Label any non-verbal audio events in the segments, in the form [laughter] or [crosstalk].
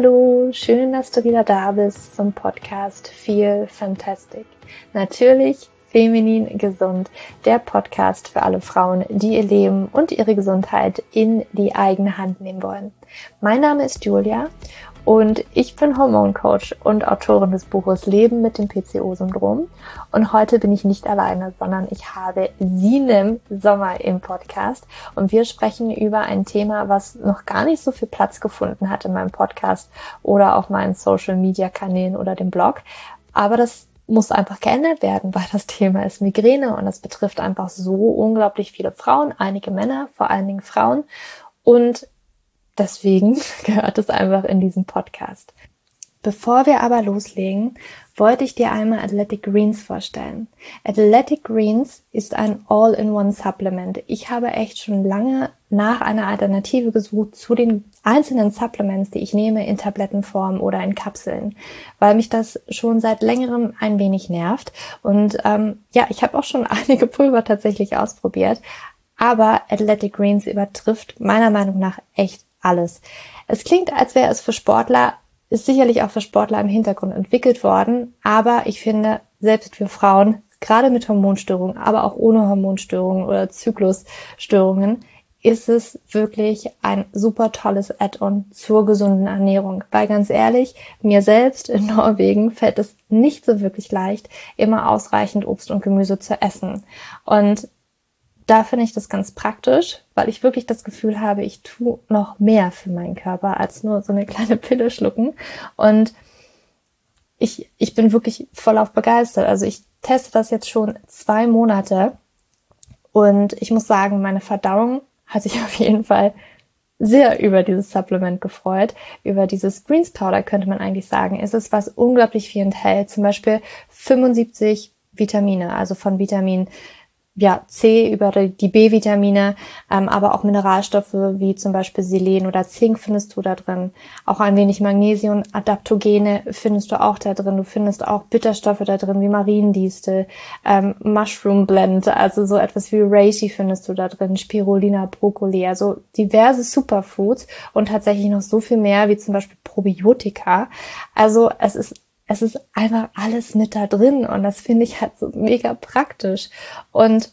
Hallo, schön, dass du wieder da bist zum Podcast Feel Fantastic. Natürlich feminin gesund, der Podcast für alle Frauen, die ihr Leben und ihre Gesundheit in die eigene Hand nehmen wollen. Mein Name ist Julia und ich bin Hormoncoach und Autorin des Buches Leben mit dem PCO-Syndrom. Und heute bin ich nicht alleine, sondern ich habe Sinem Sommer im Podcast. Und wir sprechen über ein Thema, was noch gar nicht so viel Platz gefunden hat in meinem Podcast oder auf meinen Social-Media-Kanälen oder dem Blog. Aber das muss einfach geändert werden, weil das Thema ist Migräne und es betrifft einfach so unglaublich viele Frauen, einige Männer, vor allen Dingen Frauen. Und Deswegen [laughs] gehört es einfach in diesen Podcast. Bevor wir aber loslegen, wollte ich dir einmal Athletic Greens vorstellen. Athletic Greens ist ein All-in-One-Supplement. Ich habe echt schon lange nach einer Alternative gesucht zu den einzelnen Supplements, die ich nehme in Tablettenform oder in Kapseln, weil mich das schon seit längerem ein wenig nervt. Und ähm, ja, ich habe auch schon [laughs] einige Pulver tatsächlich ausprobiert, aber Athletic Greens übertrifft meiner Meinung nach echt alles. Es klingt, als wäre es für Sportler, ist sicherlich auch für Sportler im Hintergrund entwickelt worden, aber ich finde, selbst für Frauen, gerade mit Hormonstörungen, aber auch ohne Hormonstörungen oder Zyklusstörungen, ist es wirklich ein super tolles Add-on zur gesunden Ernährung. Weil ganz ehrlich, mir selbst in [laughs] Norwegen fällt es nicht so wirklich leicht, immer ausreichend Obst und Gemüse zu essen. Und da finde ich das ganz praktisch, weil ich wirklich das Gefühl habe, ich tue noch mehr für meinen Körper als nur so eine [laughs] kleine Pille schlucken. Und ich, ich bin wirklich voll auf begeistert. Also ich teste das jetzt schon zwei Monate und ich muss sagen, meine Verdauung hat sich [laughs] auf jeden Fall sehr über dieses Supplement gefreut, über dieses Greens Powder könnte man eigentlich sagen. Es ist was unglaublich viel enthält, zum Beispiel 75 Vitamine, also von Vitamin ja, C über die B-Vitamine, ähm, aber auch Mineralstoffe wie zum Beispiel Selen oder Zink findest du da drin. Auch ein wenig Magnesium, Adaptogene findest du auch da drin. Du findest auch Bitterstoffe da drin wie Mariendistel, ähm, Mushroom Blend, also so etwas wie Reishi findest du da drin, Spirulina, Brokkoli, also diverse Superfoods und tatsächlich noch so viel mehr wie zum Beispiel Probiotika. Also es ist es ist einfach alles mit da drin und das finde ich halt so mega praktisch. Und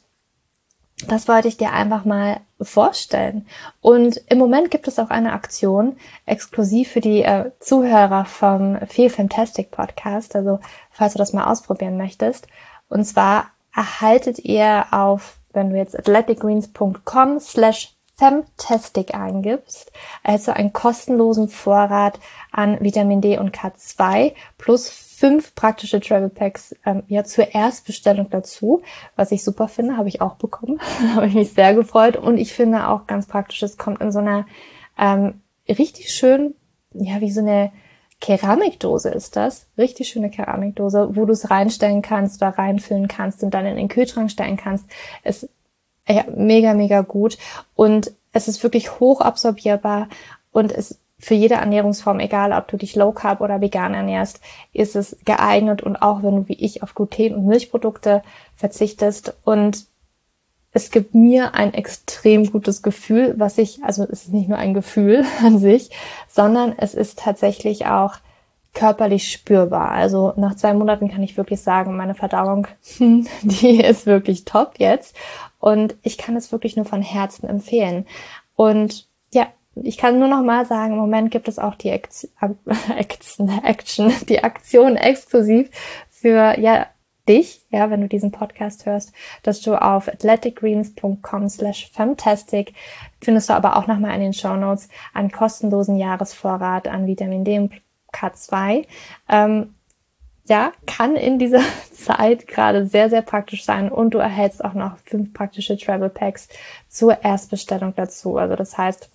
das wollte ich dir einfach mal vorstellen. Und im Moment gibt es auch eine Aktion exklusiv für die äh, Zuhörer vom Feel Fantastic Podcast. Also falls du das mal ausprobieren möchtest. Und zwar erhaltet ihr auf, wenn du jetzt athleticgreens.com slash Femtastic eingibst, also einen kostenlosen Vorrat an Vitamin D und K2 plus fünf praktische Travel Packs ähm, ja zur Erstbestellung dazu, was ich super finde, habe ich auch bekommen, [laughs] habe ich mich sehr gefreut und ich finde auch ganz praktisch, es kommt in so einer ähm, richtig schön, ja wie so eine Keramikdose ist das, richtig schöne Keramikdose, wo du es reinstellen kannst oder reinfüllen kannst und dann in den Kühlschrank stellen kannst. Es ja, mega, mega gut. Und es ist wirklich hoch absorbierbar und es für jede Ernährungsform, egal ob du dich low carb oder vegan ernährst, ist es geeignet und auch wenn du wie ich auf Gluten und Milchprodukte verzichtest und es gibt mir ein extrem gutes Gefühl, was ich, also es ist nicht nur ein Gefühl [laughs] an sich, sondern es ist tatsächlich auch körperlich spürbar. Also nach zwei Monaten kann ich wirklich sagen, meine Verdauung, [laughs] die ist wirklich top jetzt. Und ich kann es wirklich nur von Herzen empfehlen. Und ja, ich kann nur noch mal sagen, im Moment gibt es auch die Action, [laughs] Action, die Aktion exklusiv für ja dich, ja, wenn du diesen Podcast hörst, dass du auf athleticgreens.com slash fantastic findest du aber auch nochmal in den Show Notes einen kostenlosen Jahresvorrat an Vitamin D und K2. Ähm, ja, kann in dieser [laughs] Zeit gerade sehr, sehr praktisch sein und du erhältst auch noch fünf praktische Travel Packs zur Erstbestellung dazu. Also das heißt,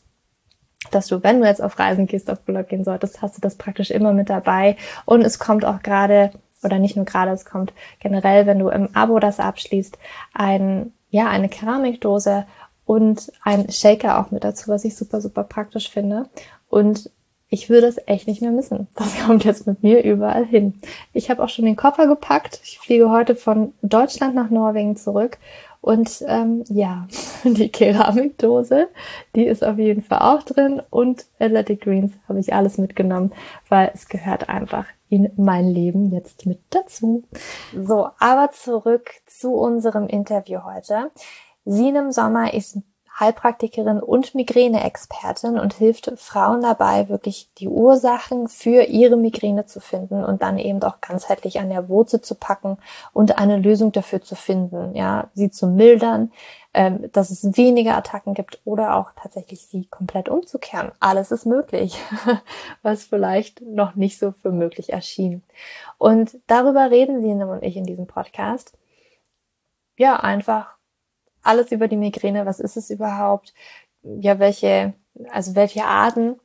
dass du, wenn du jetzt auf Reisen gehst, auf Urlaub gehen solltest, hast du das praktisch immer mit dabei. Und es kommt auch gerade, oder nicht nur gerade, es kommt generell, wenn du im Abo das abschließt, ein, ja, eine Keramikdose und ein Shaker auch mit dazu, was ich super, super praktisch finde. Und ich würde es echt nicht mehr missen. Das [laughs] kommt jetzt mit mir überall hin. Ich habe auch schon den Koffer gepackt. Ich fliege heute von Deutschland nach Norwegen zurück Und ähm, ja, [laughs] die Keramikdose, die ist auf jeden Fall auch drin. Und Athletic Greens habe ich alles mitgenommen, weil es gehört einfach in mein Leben jetzt mit dazu. So, aber zurück zu unserem Interview heute. Sinem Sommer ist Heilpraktikerin und Migräne-Expertin und hilft Frauen dabei, wirklich die Ursachen für ihre Migräne zu finden und dann eben auch ganzheitlich an der Wurzel zu packen und eine Lösung dafür zu finden, ja, sie zu mildern, ähm, dass es weniger Attacken gibt oder auch tatsächlich sie komplett umzukehren. Alles ist möglich, [laughs] was vielleicht noch nicht so für möglich erschien. Und darüber reden sie und ich in diesem Podcast. Ja, einfach alles über die Migräne. Was ist es überhaupt? Ja, welche, also welche Arten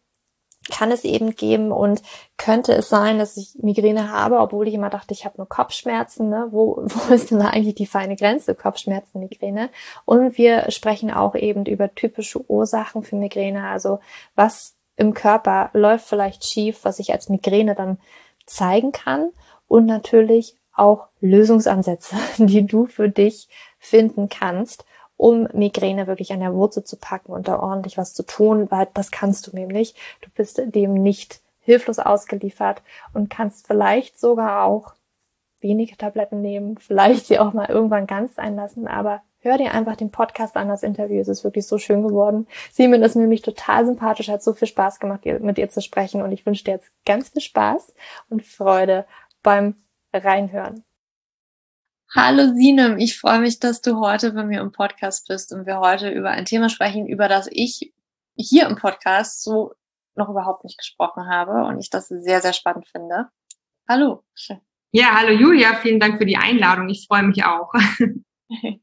kann es eben geben und könnte es sein, dass ich Migräne habe, obwohl ich immer dachte, ich habe nur Kopfschmerzen. Ne? Wo, [laughs] wo ist denn eigentlich die feine Grenze? Kopfschmerzen, Migräne. Und wir sprechen auch eben über typische Ursachen für Migräne. Also was im Körper läuft vielleicht schief, was ich als Migräne dann zeigen kann. Und natürlich auch Lösungsansätze, [laughs] die du für dich finden kannst, um Migräne wirklich an der Wurzel zu packen und da ordentlich was zu tun, weil das kannst du nämlich. Du bist dem nicht hilflos ausgeliefert und kannst vielleicht sogar auch wenige Tabletten nehmen, vielleicht sie auch mal irgendwann ganz einlassen, aber hör dir einfach den Podcast an, das Interview, es ist wirklich so schön geworden. Simon ist nämlich total sympathisch, hat so viel Spaß gemacht, mit ihr zu sprechen und ich wünsche dir jetzt ganz viel Spaß und Freude beim Reinhören. Hallo Sinem, ich freue mich, dass du heute bei mir im Podcast bist und wir heute über ein Thema sprechen, über das ich hier im Podcast so noch überhaupt nicht gesprochen habe und ich das sehr, sehr spannend finde. Hallo. Ja, hallo Julia, vielen Dank für die Einladung. Ich freue mich auch. [laughs]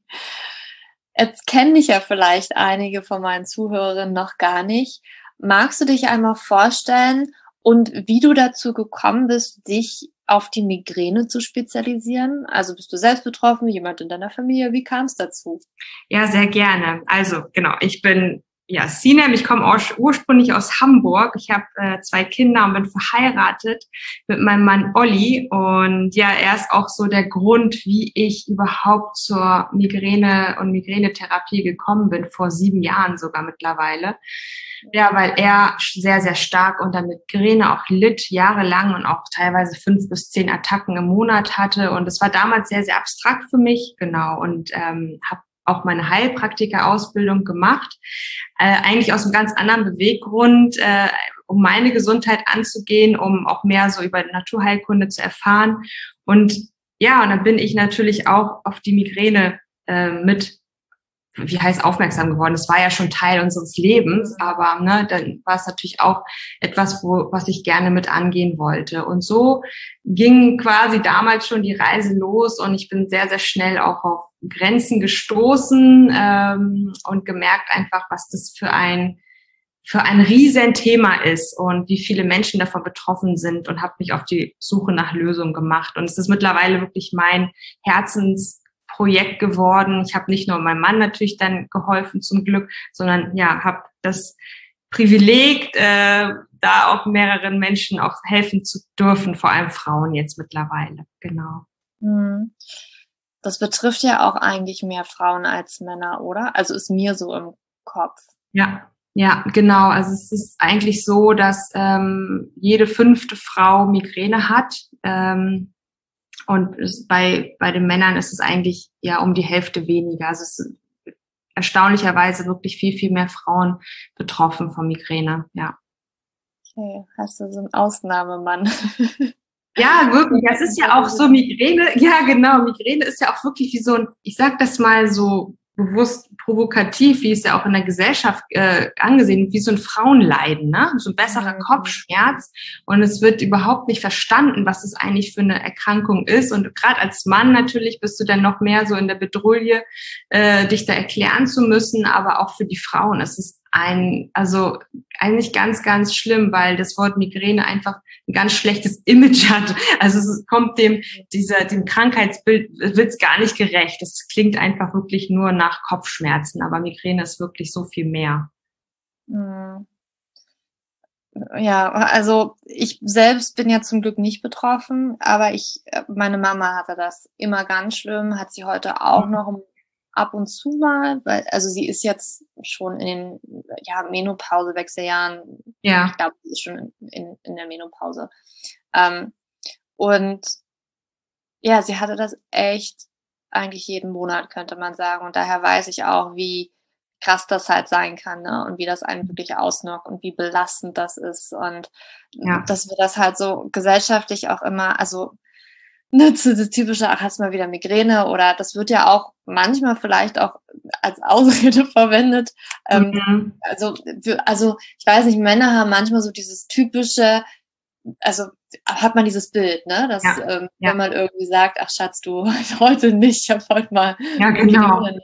Jetzt kennen dich ja vielleicht einige von meinen Zuhörerinnen noch gar nicht. Magst du dich einmal vorstellen und wie du dazu gekommen bist, dich auf die Migräne zu spezialisieren? Also bist du selbst betroffen, jemand in deiner Familie? Wie kam es dazu? Ja, sehr gerne. Also genau, ich bin ja Sinem, ich komme ursprünglich aus Hamburg. Ich habe äh, zwei Kinder und bin verheiratet mit meinem Mann Olli. Und ja, er ist auch so der Grund, wie ich überhaupt zur Migräne und Migränetherapie gekommen bin, vor sieben Jahren sogar mittlerweile. Ja, weil er sehr, sehr stark unter Migräne auch litt, jahrelang und auch teilweise fünf bis zehn Attacken im Monat hatte. Und es war damals sehr, sehr abstrakt für mich, genau. Und ähm, habe auch meine Heilpraktiker-Ausbildung gemacht, äh, eigentlich aus einem ganz anderen Beweggrund, äh, um meine Gesundheit anzugehen, um auch mehr so über Naturheilkunde zu erfahren. Und ja, und dann bin ich natürlich auch auf die Migräne äh, mit wie heißt aufmerksam geworden. Das war ja schon Teil unseres Lebens, mhm. aber ne, dann war es natürlich auch etwas, wo, was ich gerne mit angehen wollte. Und so ging quasi damals schon die Reise los und ich bin sehr, sehr schnell auch auf Grenzen gestoßen ähm, und gemerkt einfach, was das für ein für ein Riesenthema ist und wie viele Menschen davon betroffen sind und habe mich auf die Suche nach Lösungen gemacht. Und es ist mittlerweile wirklich mein Herzens Projekt geworden. Ich habe nicht nur meinem Mann natürlich dann geholfen zum Glück, sondern ja, habe das Privileg, äh, da auch mehreren Menschen auch helfen zu dürfen, vor allem Frauen jetzt mittlerweile. Genau. Hm. Das betrifft ja auch eigentlich mehr Frauen als Männer, oder? Also ist mir so im Kopf. Ja, ja, genau. Also es ist eigentlich so, dass ähm, jede fünfte Frau Migräne hat. Ähm, und bei, bei den Männern ist es eigentlich ja um die Hälfte weniger. Also es ist erstaunlicherweise wirklich viel, viel mehr Frauen betroffen von Migräne, ja. Okay, hast du so einen Ausnahmemann. [laughs] Ja, wirklich. Es ist ja auch so Migräne. [laughs] Ja, genau. Migräne ist ja auch wirklich wie so ein, ich sag das mal so bewusst provokativ, wie es ja auch in der Gesellschaft äh, angesehen, wie so ein Frauenleiden, ne? so ein besserer mhm. Kopfschmerz. Und es wird überhaupt nicht verstanden, was es eigentlich für eine Erkrankung ist. Und gerade als Mann natürlich bist du dann noch mehr so in der Bedrulle, äh, dich da erklären zu müssen. Aber auch für die Frauen ist es ein, also eigentlich ganz, ganz schlimm, weil das Wort Migräne einfach ein ganz schlechtes [laughs] Image hat. Also es kommt dem, dieser, dem Krankheitsbild wird's gar nicht gerecht. Es klingt einfach wirklich nur nach Kopfschmerzen, aber Migräne ist wirklich so viel mehr. Hm. Ja, also ich selbst bin ja zum Glück nicht betroffen, aber ich, meine Mama hatte das immer ganz schlimm, hat sie heute auch mhm. noch ab und zu mal, weil, also sie ist jetzt schon in den ja, Menopause, Wechseljahren. Ja. Ich glaube, sie ist schon in, in, in der Menopause. Ähm, und ja, sie hatte das echt eigentlich jeden Monat, könnte man sagen. Und daher weiß ich auch, wie krass das halt sein kann, ne? Und wie das einen wirklich ausnockt und wie belastend das ist. Und ja. dass wir das halt so gesellschaftlich auch immer, also ne, das typische, ach, hast mal wieder Migräne oder das wird ja auch manchmal vielleicht auch als Ausrede [laughs] verwendet. Ähm, mhm. also, also ich weiß nicht, Männer haben manchmal so dieses typische, also hat man dieses Bild, ne? Dass ja, ähm, ja. wenn man irgendwie sagt, ach Schatz, du [laughs] heute nicht, ich habe heute mal ja, genau. ne?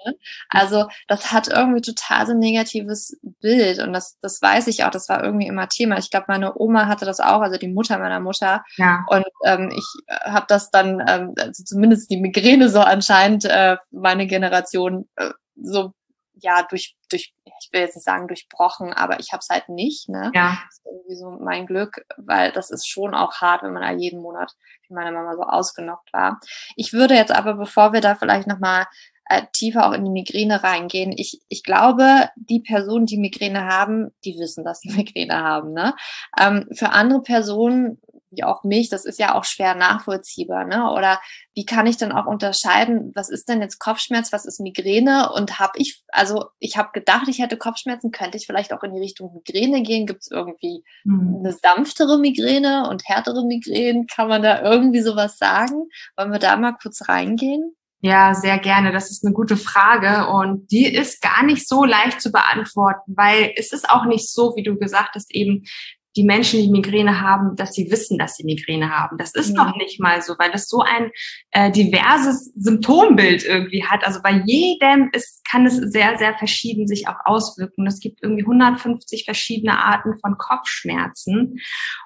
Also das hat irgendwie total so ein negatives Bild und das, das weiß ich auch, das war irgendwie immer Thema. Ich glaube, meine Oma hatte das auch, also die Mutter meiner Mutter. Ja. Und ähm, ich habe das dann, ähm, also zumindest die Migräne so anscheinend, äh, meine Generation äh, so ja durch durch ich will jetzt nicht sagen durchbrochen, aber ich habe es halt nicht. Ne? Ja. Das ist irgendwie so mein Glück, weil das ist schon auch hart, wenn man da jeden Monat wie meine Mama so ausgenockt war. Ich würde jetzt aber, bevor wir da vielleicht noch mal äh, tiefer auch in die Migräne reingehen. Ich, ich glaube, die Personen, die Migräne haben, die wissen, dass sie [laughs] Migräne haben. Ne? Ähm, für andere Personen wie auch mich, das ist ja auch schwer nachvollziehbar, ne? Oder wie kann ich dann auch unterscheiden, was ist denn jetzt Kopfschmerz, was ist Migräne? Und habe ich, also ich habe gedacht, ich hätte Kopfschmerzen, könnte ich vielleicht auch in die Richtung Migräne gehen? Gibt es irgendwie mhm. eine sanftere Migräne und härtere Migräne? Kann man da irgendwie sowas sagen? Wollen wir da mal kurz reingehen? Ja, sehr gerne. Das ist eine gute Frage und die ist gar nicht so leicht zu beantworten, weil es ist auch nicht so, wie du gesagt hast, eben die Menschen, die Migräne haben, dass sie wissen, dass sie Migräne haben. Das ist ja. noch nicht mal so, weil das so ein äh, diverses Symptombild irgendwie hat. Also bei jedem ist, kann es sehr, sehr verschieden sich auch auswirken. Es gibt irgendwie 150 verschiedene Arten von Kopfschmerzen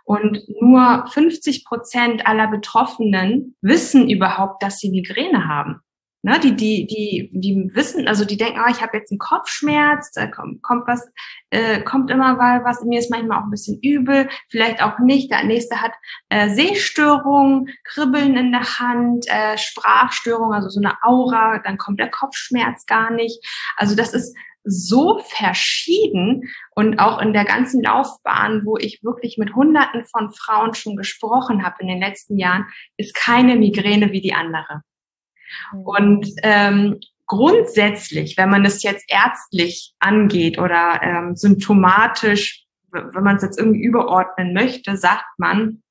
und nur 50 Prozent aller Betroffenen wissen überhaupt, dass sie Migräne haben. Ne, die, die, die, die wissen, also die denken, oh, ich habe jetzt einen Kopfschmerz, da kommt, kommt was, äh, kommt immer mal was, mir ist manchmal auch ein bisschen übel, vielleicht auch nicht. Der nächste hat äh, Sehstörungen, Kribbeln in der Hand, äh, Sprachstörung, also so eine Aura, dann kommt der Kopfschmerz gar nicht. Also das ist so verschieden und auch in der ganzen Laufbahn, wo ich wirklich mit Hunderten von Frauen schon gesprochen habe in den letzten Jahren, ist keine Migräne wie die andere. Mhm. Und ähm, grundsätzlich, wenn man es jetzt ärztlich angeht oder ähm, symptomatisch, wenn man es jetzt irgendwie überordnen möchte, sagt man,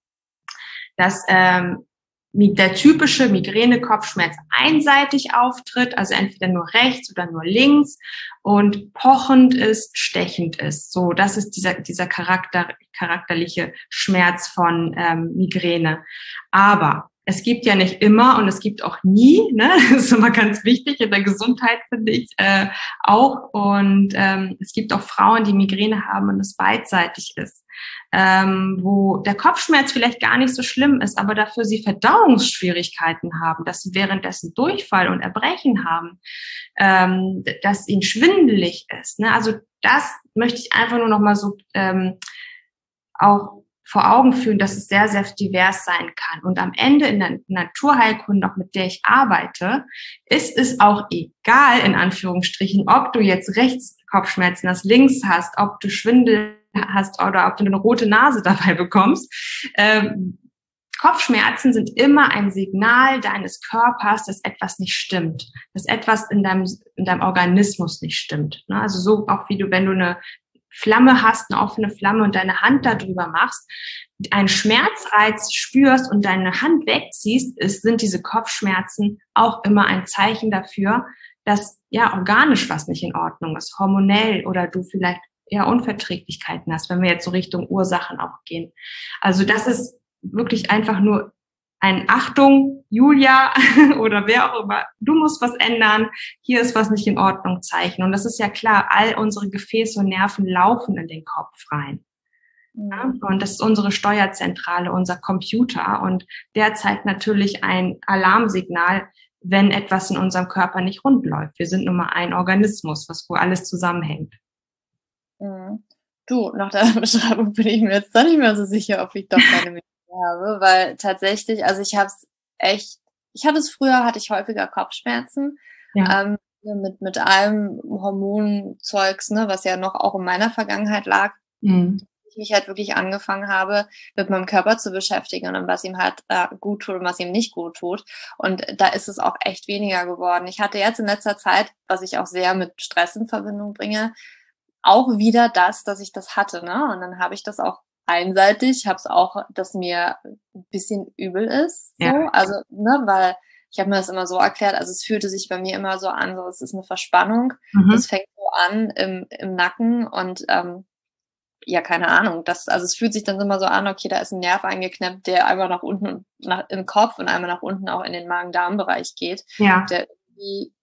dass ähm, der typische Migräne-Kopfschmerz einseitig auftritt, also entweder nur rechts oder nur links und pochend ist, stechend ist. So, das ist dieser, dieser Charakter, charakterliche Schmerz von ähm, Migräne. Aber es gibt ja nicht immer und es gibt auch nie, ne? [laughs] das ist immer ganz wichtig in der Gesundheit, finde ich äh, auch. Und ähm, es gibt auch Frauen, die Migräne haben und es beidseitig ist, ähm, wo der Kopfschmerz vielleicht gar nicht so schlimm ist, aber dafür sie Verdauungsschwierigkeiten haben, dass sie währenddessen Durchfall und Erbrechen haben, ähm, dass ihnen schwindelig ist. Ne? Also das möchte ich einfach nur noch mal so ähm, auch vor Augen führen, dass es sehr, sehr divers sein kann. Und am Ende in der Naturheilkunde, auch mit der ich arbeite, ist es auch egal, in Anführungsstrichen, ob du jetzt rechts Kopfschmerzen hast, links hast, ob du Schwindel hast oder ob du eine rote Nase [laughs] dabei bekommst. Ähm, Kopfschmerzen sind immer ein Signal deines Körpers, dass etwas nicht stimmt, dass etwas in deinem, in deinem Organismus nicht stimmt. Ne? Also so auch wie du, wenn du eine Flamme hast, eine offene Flamme und deine Hand darüber machst, einen Schmerzreiz spürst und deine Hand wegziehst, ist, sind diese Kopfschmerzen auch immer ein Zeichen dafür, dass ja organisch was nicht in Ordnung ist, hormonell oder du vielleicht ja Unverträglichkeiten hast, wenn wir jetzt so Richtung Ursachen auch gehen. Also das ist wirklich einfach nur ein Achtung, Julia [laughs] oder wer auch immer, du musst was ändern, hier ist was nicht in Ordnung Zeichen. Und das ist ja klar, all unsere Gefäße und Nerven laufen in den Kopf rein. Ja? Mhm. Und das ist unsere Steuerzentrale, unser Computer. Und der zeigt natürlich ein Alarmsignal, wenn etwas in unserem Körper nicht rund läuft. Wir sind nun mal ein Organismus, was wo alles zusammenhängt. Mhm. Du, nach der [laughs] Beschreibung bin ich mir jetzt doch nicht mehr so sicher, ob ich doch keine [laughs] habe, weil tatsächlich, also ich habe es echt, ich hatte es früher, hatte ich häufiger Kopfschmerzen. Ja. Ähm, mit, mit allem Hormonzeugs, ne, was ja noch auch in meiner Vergangenheit lag, mhm. ich mich halt wirklich angefangen habe, mit meinem Körper zu beschäftigen und was ihm halt äh, gut tut und was ihm nicht gut tut. Und da ist es auch echt weniger geworden. Ich hatte jetzt in letzter Zeit, was ich auch sehr mit Stress in Verbindung bringe, auch wieder das, dass ich das hatte, ne? Und dann habe ich das auch einseitig, habe es auch, dass mir ein bisschen übel ist, so. Ja. Also, ne, weil ich habe mir das immer so erklärt, also es fühlte sich bei mir immer so an, so es ist eine Verspannung, mhm. es fängt so an im, im Nacken und ähm, ja, keine Ahnung. Das, also es fühlt sich dann immer so an, okay, da ist ein Nerv eingeklemmt, der einmal nach unten nach, im Kopf und einmal nach unten auch in den Magen-Darm-Bereich geht. Ja. Der irgendwie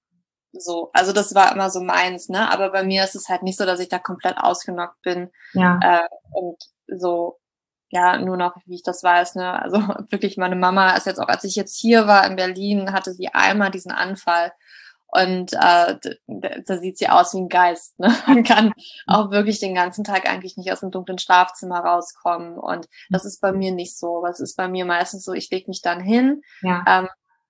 so, also das war immer so meins, ne? Aber bei mir ist es halt nicht so, dass ich da komplett ausgenockt bin. Ja. Äh, und so, ja, nur noch, wie ich das weiß, ne? Also [laughs] wirklich, meine Mama ist jetzt auch, als ich jetzt hier war in Berlin, hatte sie einmal diesen Anfall. Und äh, da sieht sie aus wie ein Geist. Ne? [laughs] Man kann auch wirklich den ganzen Tag eigentlich nicht aus dem dunklen Schlafzimmer rauskommen. Und das ist bei mir nicht so. Was ist bei mir meistens so, ich leg mich dann hin. Ja. Ähm,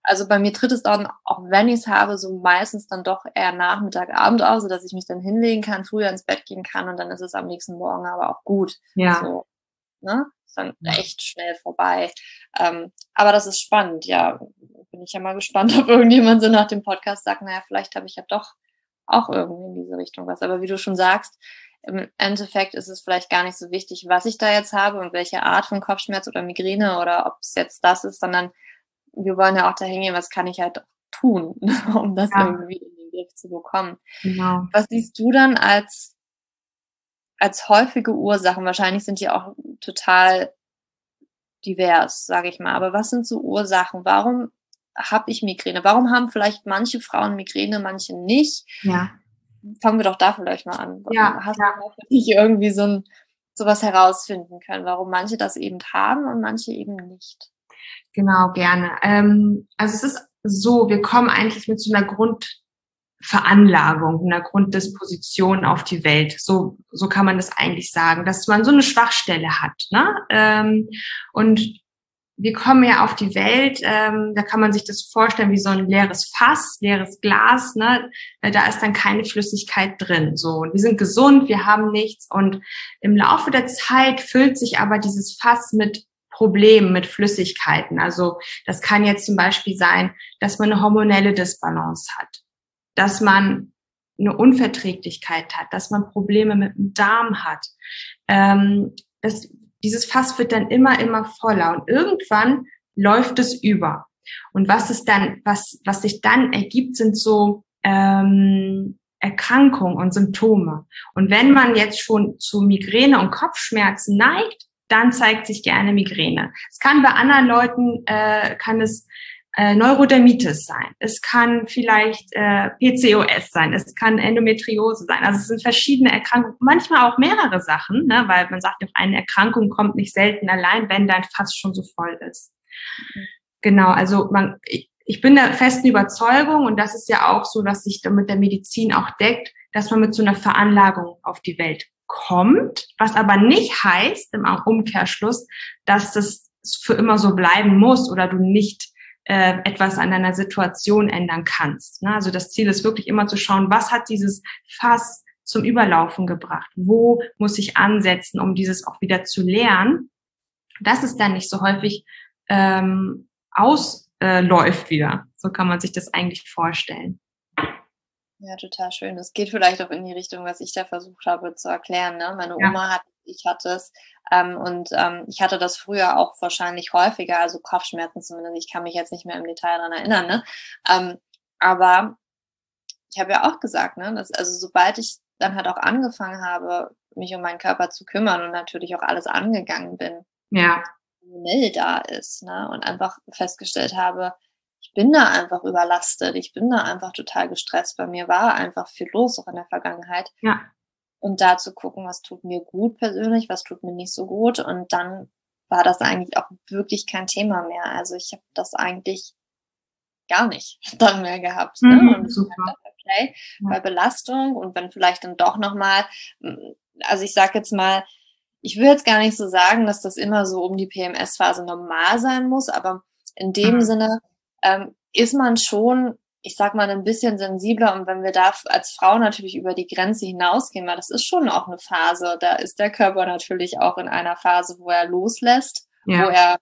also bei mir tritt es dann, auch wenn ich es habe, so meistens dann doch eher Nachmittag, Abend aus, so dass ich mich dann hinlegen kann, früher ins Bett gehen kann und dann ist es am nächsten Morgen aber auch gut. Ja. So ne? Ist dann echt schnell vorbei. Ähm, aber das ist spannend, ja. Bin ich ja mal gespannt, [laughs] ob irgendjemand so nach dem Podcast sagt, naja, vielleicht habe ich ja doch auch irgendwie in diese Richtung was. Aber wie du schon sagst, im Endeffekt ist es vielleicht gar nicht so wichtig, was ich da jetzt habe und welche Art von Kopfschmerz oder Migräne oder ob es jetzt das ist, sondern wir wollen ja auch dahin gehen, was kann ich halt tun, [laughs] um das ja. irgendwie in den Griff zu bekommen. Genau. Was siehst du dann als als häufige Ursachen, wahrscheinlich sind die auch total divers, sage ich mal, aber was sind so Ursachen? Warum habe ich Migräne? Warum haben vielleicht manche Frauen Migräne, manche nicht? Ja. Fangen wir doch da vielleicht mal an. Ja, Hast ja. du nicht irgendwie so ein sowas herausfinden können, warum manche das eben haben und manche eben nicht? Genau, gerne. Ähm, also es ist so, wir kommen eigentlich mit so einer Grund Veranlagung, einer Grunddisposition auf die Welt. So, so kann man das eigentlich sagen, dass man so eine Schwachstelle hat. Ne? Ähm, und wir kommen ja auf die Welt, ähm, da kann man sich das vorstellen wie so ein leeres Fass, leeres Glas, ne? Da ist dann keine Flüssigkeit drin. So, und wir sind gesund, wir haben nichts. Und im Laufe der Zeit füllt sich aber dieses Fass mit Problemen, mit Flüssigkeiten. Also das kann jetzt zum Beispiel sein, dass man eine hormonelle Disbalance hat dass man eine Unverträglichkeit hat, dass man Probleme mit dem Darm hat. Ähm, das, dieses Fass wird dann immer, immer voller und irgendwann läuft es über. Und was es dann, was, was sich dann ergibt, sind so ähm, Erkrankungen und Symptome. Und wenn man jetzt schon zu Migräne und Kopfschmerzen neigt, dann zeigt sich gerne Migräne. Es kann bei anderen Leuten, äh, kann es äh, Neurodermitis sein, es kann vielleicht äh, PCOS sein, es kann Endometriose sein. Also es sind verschiedene Erkrankungen, manchmal auch mehrere Sachen, ne, weil man sagt, eine Erkrankung kommt nicht selten allein, wenn dein Fass schon so voll ist. Mhm. Genau, also man, ich, ich bin der festen Überzeugung, und das ist ja auch so, dass sich damit der Medizin auch deckt, dass man mit so einer Veranlagung auf die Welt kommt, was aber nicht heißt im Umkehrschluss, dass das für immer so bleiben muss oder du nicht äh, etwas an deiner Situation ändern kannst. Ne? Also das Ziel ist wirklich immer zu schauen, was hat dieses Fass zum Überlaufen gebracht? Wo muss ich ansetzen, um dieses auch wieder zu lernen? Dass es dann nicht so häufig ähm, ausläuft wieder. So kann man sich das eigentlich vorstellen. Ja, total schön. Es geht vielleicht auch in die Richtung, was ich da versucht habe zu erklären. Ne? Meine Oma ja. hat, ich hatte es ähm, und ähm, ich hatte das früher auch wahrscheinlich häufiger, also Kopfschmerzen zumindest. Ich kann mich jetzt nicht mehr im Detail daran erinnern. Ne? Ähm, aber ich habe ja auch gesagt, ne, dass, also sobald ich dann halt auch angefangen habe, mich um meinen Körper zu kümmern und natürlich auch alles angegangen bin, ja. Müll da ist, ne, und einfach festgestellt habe, ich bin da einfach überlastet, ich bin da einfach total gestresst. Bei mir war einfach viel los, auch in der Vergangenheit. Ja und da zu gucken, was tut mir gut persönlich, was tut mir nicht so gut. Und dann war das eigentlich auch wirklich kein Thema mehr. Also ich habe das eigentlich gar nicht [laughs] dann mehr gehabt. Ne? Mhm, und super. Okay, ja. bei Belastung und wenn vielleicht dann doch nochmal, hm, also ich sage jetzt mal, ich will jetzt gar nicht so sagen, dass das immer so um die PMS-Phase normal sein muss, aber in dem mhm. Sinne ähm, ist man schon ich sag mal, ein bisschen sensibler und wenn wir da als Frau natürlich über die Grenze hinausgehen, weil das ist schon auch eine Phase, da ist der Körper natürlich auch in einer Phase, wo er loslässt, ja. wo er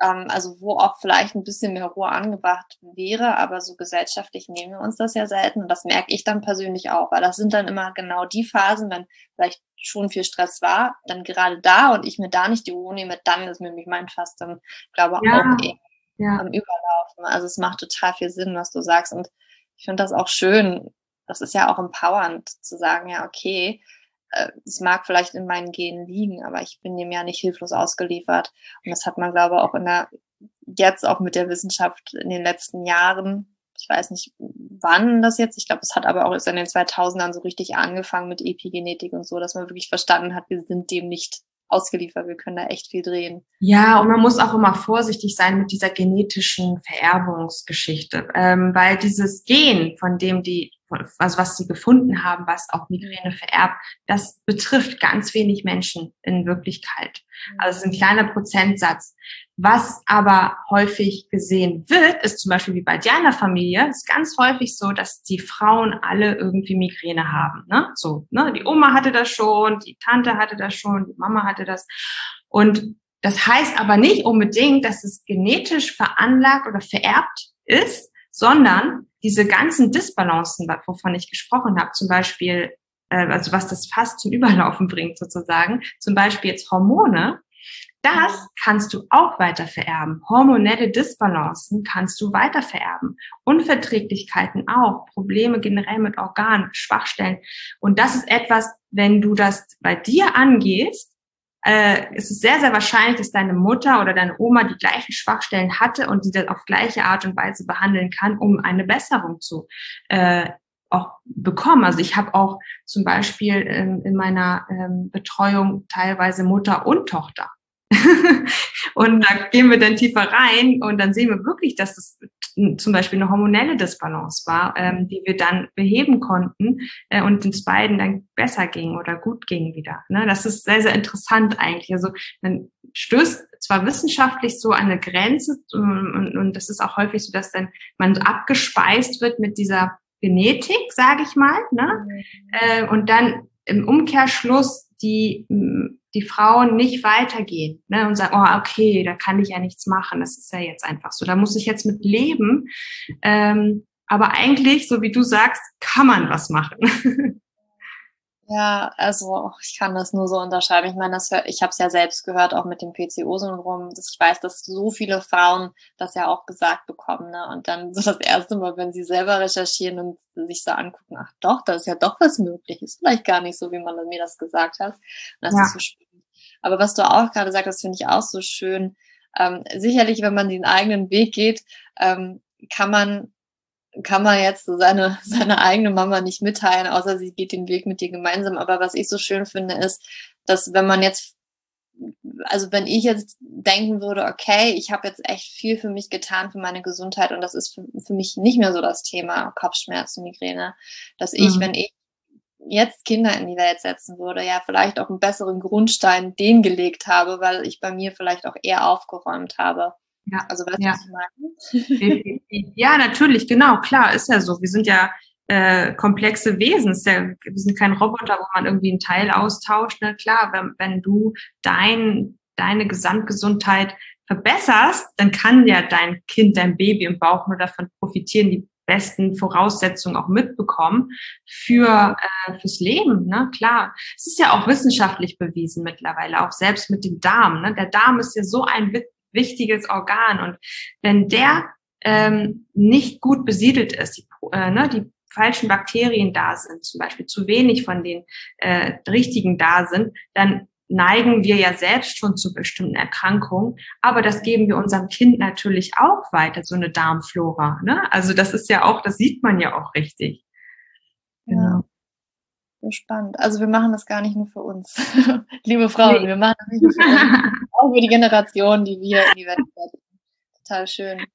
ähm, also wo auch vielleicht ein bisschen mehr Ruhe angebracht wäre, aber so gesellschaftlich nehmen wir uns das ja selten und das merke ich dann persönlich auch, weil das sind dann immer genau die Phasen, wenn vielleicht schon viel Stress war, dann gerade da und ich mir da nicht die Ruhe nehme, dann ist nämlich mein Fast dann, glaube ja. auch eh ja. am Überlaufen. Also es macht total viel Sinn, was du sagst und ich finde das auch schön. Das ist ja auch empowernd zu sagen, ja, okay, äh, es mag vielleicht in meinen Genen liegen, aber ich bin dem ja nicht hilflos ausgeliefert. Und das hat man, glaube ich, auch in der, jetzt auch mit der Wissenschaft in den letzten Jahren, ich weiß nicht, wann das jetzt, ich glaube, es hat aber auch erst in den 2000ern so richtig angefangen mit Epigenetik und so, dass man wirklich verstanden hat, wir sind dem nicht ausgeliefert. Wir können da echt viel drehen. Ja, und man muss auch immer vorsichtig sein mit dieser genetischen Vererbungsgeschichte, ähm, weil dieses Gen, von dem die, also was sie gefunden haben, was auch Migräne vererbt, das betrifft ganz wenig Menschen in Wirklichkeit. Also es ist ein kleiner Prozentsatz. Was aber häufig gesehen wird, ist zum Beispiel wie bei deiner Familie, ist ganz häufig so, dass die Frauen alle irgendwie Migräne haben. Ne? So, ne? Die Oma hatte das schon, die Tante hatte das schon, die Mama hatte das. Und das heißt aber nicht unbedingt, dass es genetisch veranlagt oder vererbt ist, sondern diese ganzen Disbalancen, wovon ich gesprochen habe, zum Beispiel, äh, also was das fast zum Überlaufen bringt sozusagen, zum Beispiel jetzt Hormone, das kannst du auch weiter vererben. Hormonelle Disbalancen kannst du weiter vererben. Unverträglichkeiten auch. Probleme generell mit Organen, Schwachstellen. Und das ist etwas, wenn du das bei dir angehst, äh, ist es sehr, sehr wahrscheinlich, dass deine Mutter oder deine Oma die gleichen Schwachstellen hatte und die das auf gleiche Art und Weise behandeln kann, um eine Besserung zu äh, auch bekommen. Also ich habe auch zum Beispiel ähm, in meiner ähm, Betreuung teilweise Mutter und Tochter. [laughs] und da gehen wir dann tiefer rein und dann sehen wir wirklich, dass das zum Beispiel eine hormonelle Disbalance war, ähm, die wir dann beheben konnten äh, und uns beiden dann besser ging oder gut ging wieder. Ne? Das ist sehr, sehr interessant eigentlich. Also man stößt zwar wissenschaftlich so eine Grenze und, und das ist auch häufig so, dass dann man so abgespeist wird mit dieser Genetik, sage ich mal, ne? Mhm. Äh, und dann im Umkehrschluss die die Frauen nicht weitergehen ne, und sagen, oh, okay, da kann ich ja nichts machen, das ist ja jetzt einfach so, da muss ich jetzt mit leben. Ähm, aber eigentlich, so wie du sagst, kann man was machen. [laughs] Ja, also ich kann das nur so unterschreiben. Ich meine, das, ich habe es ja selbst gehört, auch mit dem PCO-Syndrom. Ich weiß, dass so viele Frauen das ja auch gesagt bekommen. Ne? Und dann so das erste Mal, wenn sie selber recherchieren und sich so angucken, ach doch, da ist ja doch was möglich. Ist vielleicht gar nicht so, wie man mir das gesagt hat. Und das ja. ist so spannend. Aber was du auch gerade sagst, finde ich auch so schön. Ähm, sicherlich, wenn man den eigenen Weg geht, ähm, kann man kann man jetzt so seine, [laughs] seine eigene Mama nicht mitteilen, außer sie geht den Weg mit dir gemeinsam. Aber was ich so schön finde, ist, dass wenn man jetzt, also wenn ich jetzt denken würde, okay, ich habe jetzt echt viel für mich getan, für meine Gesundheit und das ist für, für mich nicht mehr so das Thema Kopfschmerzen, Migräne, dass ich, mhm. wenn ich jetzt Kinder in die Welt setzen würde, ja vielleicht auch einen besseren Grundstein den gelegt habe, weil ich bei mir vielleicht auch eher aufgeräumt habe. Ja, also weißt ja. was ich meine? ja, natürlich, genau, klar, ist ja so. Wir sind ja äh, komplexe Wesen. Ja, wir sind kein Roboter, wo man irgendwie einen Teil austauscht. Ne? Klar, wenn, wenn du dein, deine Gesamtgesundheit verbesserst, dann kann ja dein Kind, dein Baby im Bauch nur davon profitieren, die besten Voraussetzungen auch mitbekommen für äh, fürs Leben, ne? Klar. Es ist ja auch wissenschaftlich bewiesen mittlerweile, auch selbst mit dem Darm. Ne? Der Darm ist ja so ein wichtiges Organ. Und wenn der ähm, nicht gut besiedelt ist, die, äh, ne, die falschen Bakterien da sind, zum Beispiel zu wenig von den äh, richtigen da sind, dann neigen wir ja selbst schon zu bestimmten Erkrankungen, aber das geben wir unserem Kind natürlich auch weiter, so eine Darmflora. Ne? Also das ist ja auch, das sieht man ja auch richtig. Genau. Ja. So spannend. Also wir machen das gar nicht nur für uns, [laughs] liebe Frauen, nee. wir machen das nicht nur für uns, [laughs] auch für die Generation, die wir in die Welt setzen. Total schön.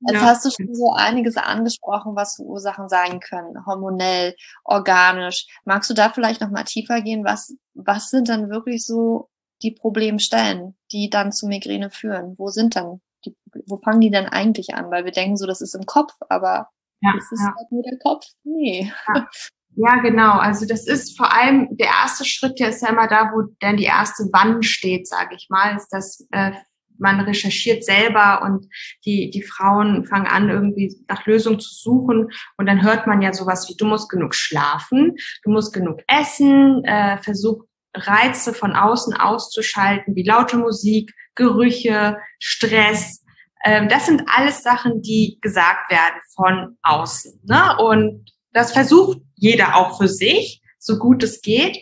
Jetzt ja. hast du schon so einiges angesprochen, was Ursachen sein können, hormonell, organisch. Magst du da vielleicht noch mal tiefer gehen? Was, was sind dann wirklich so die Problemstellen, die dann zu Migräne führen? Wo sind dann die, wo fangen die denn eigentlich an? Weil wir denken so, das ist im Kopf, aber Ja, das ist ja. halt nur der Kopf. Nee. Ja. [laughs] ja. genau. Also das ist vor allem der erste Schritt, der ist ja immer da, wo dann die erste Wand steht, sage ich mal, ist, dass äh, man recherchiert selber und die, die Frauen fangen an, irgendwie nach Lösungen zu suchen. Und dann hört man ja sowas wie, du musst genug schlafen, du musst genug essen, äh, versuch Reize von außen auszuschalten, wie laute Musik, Gerüche, Stress. Ähm, das sind alles Sachen, die gesagt werden von außen. Ne? Und das versucht jeder auch für sich, so gut es geht.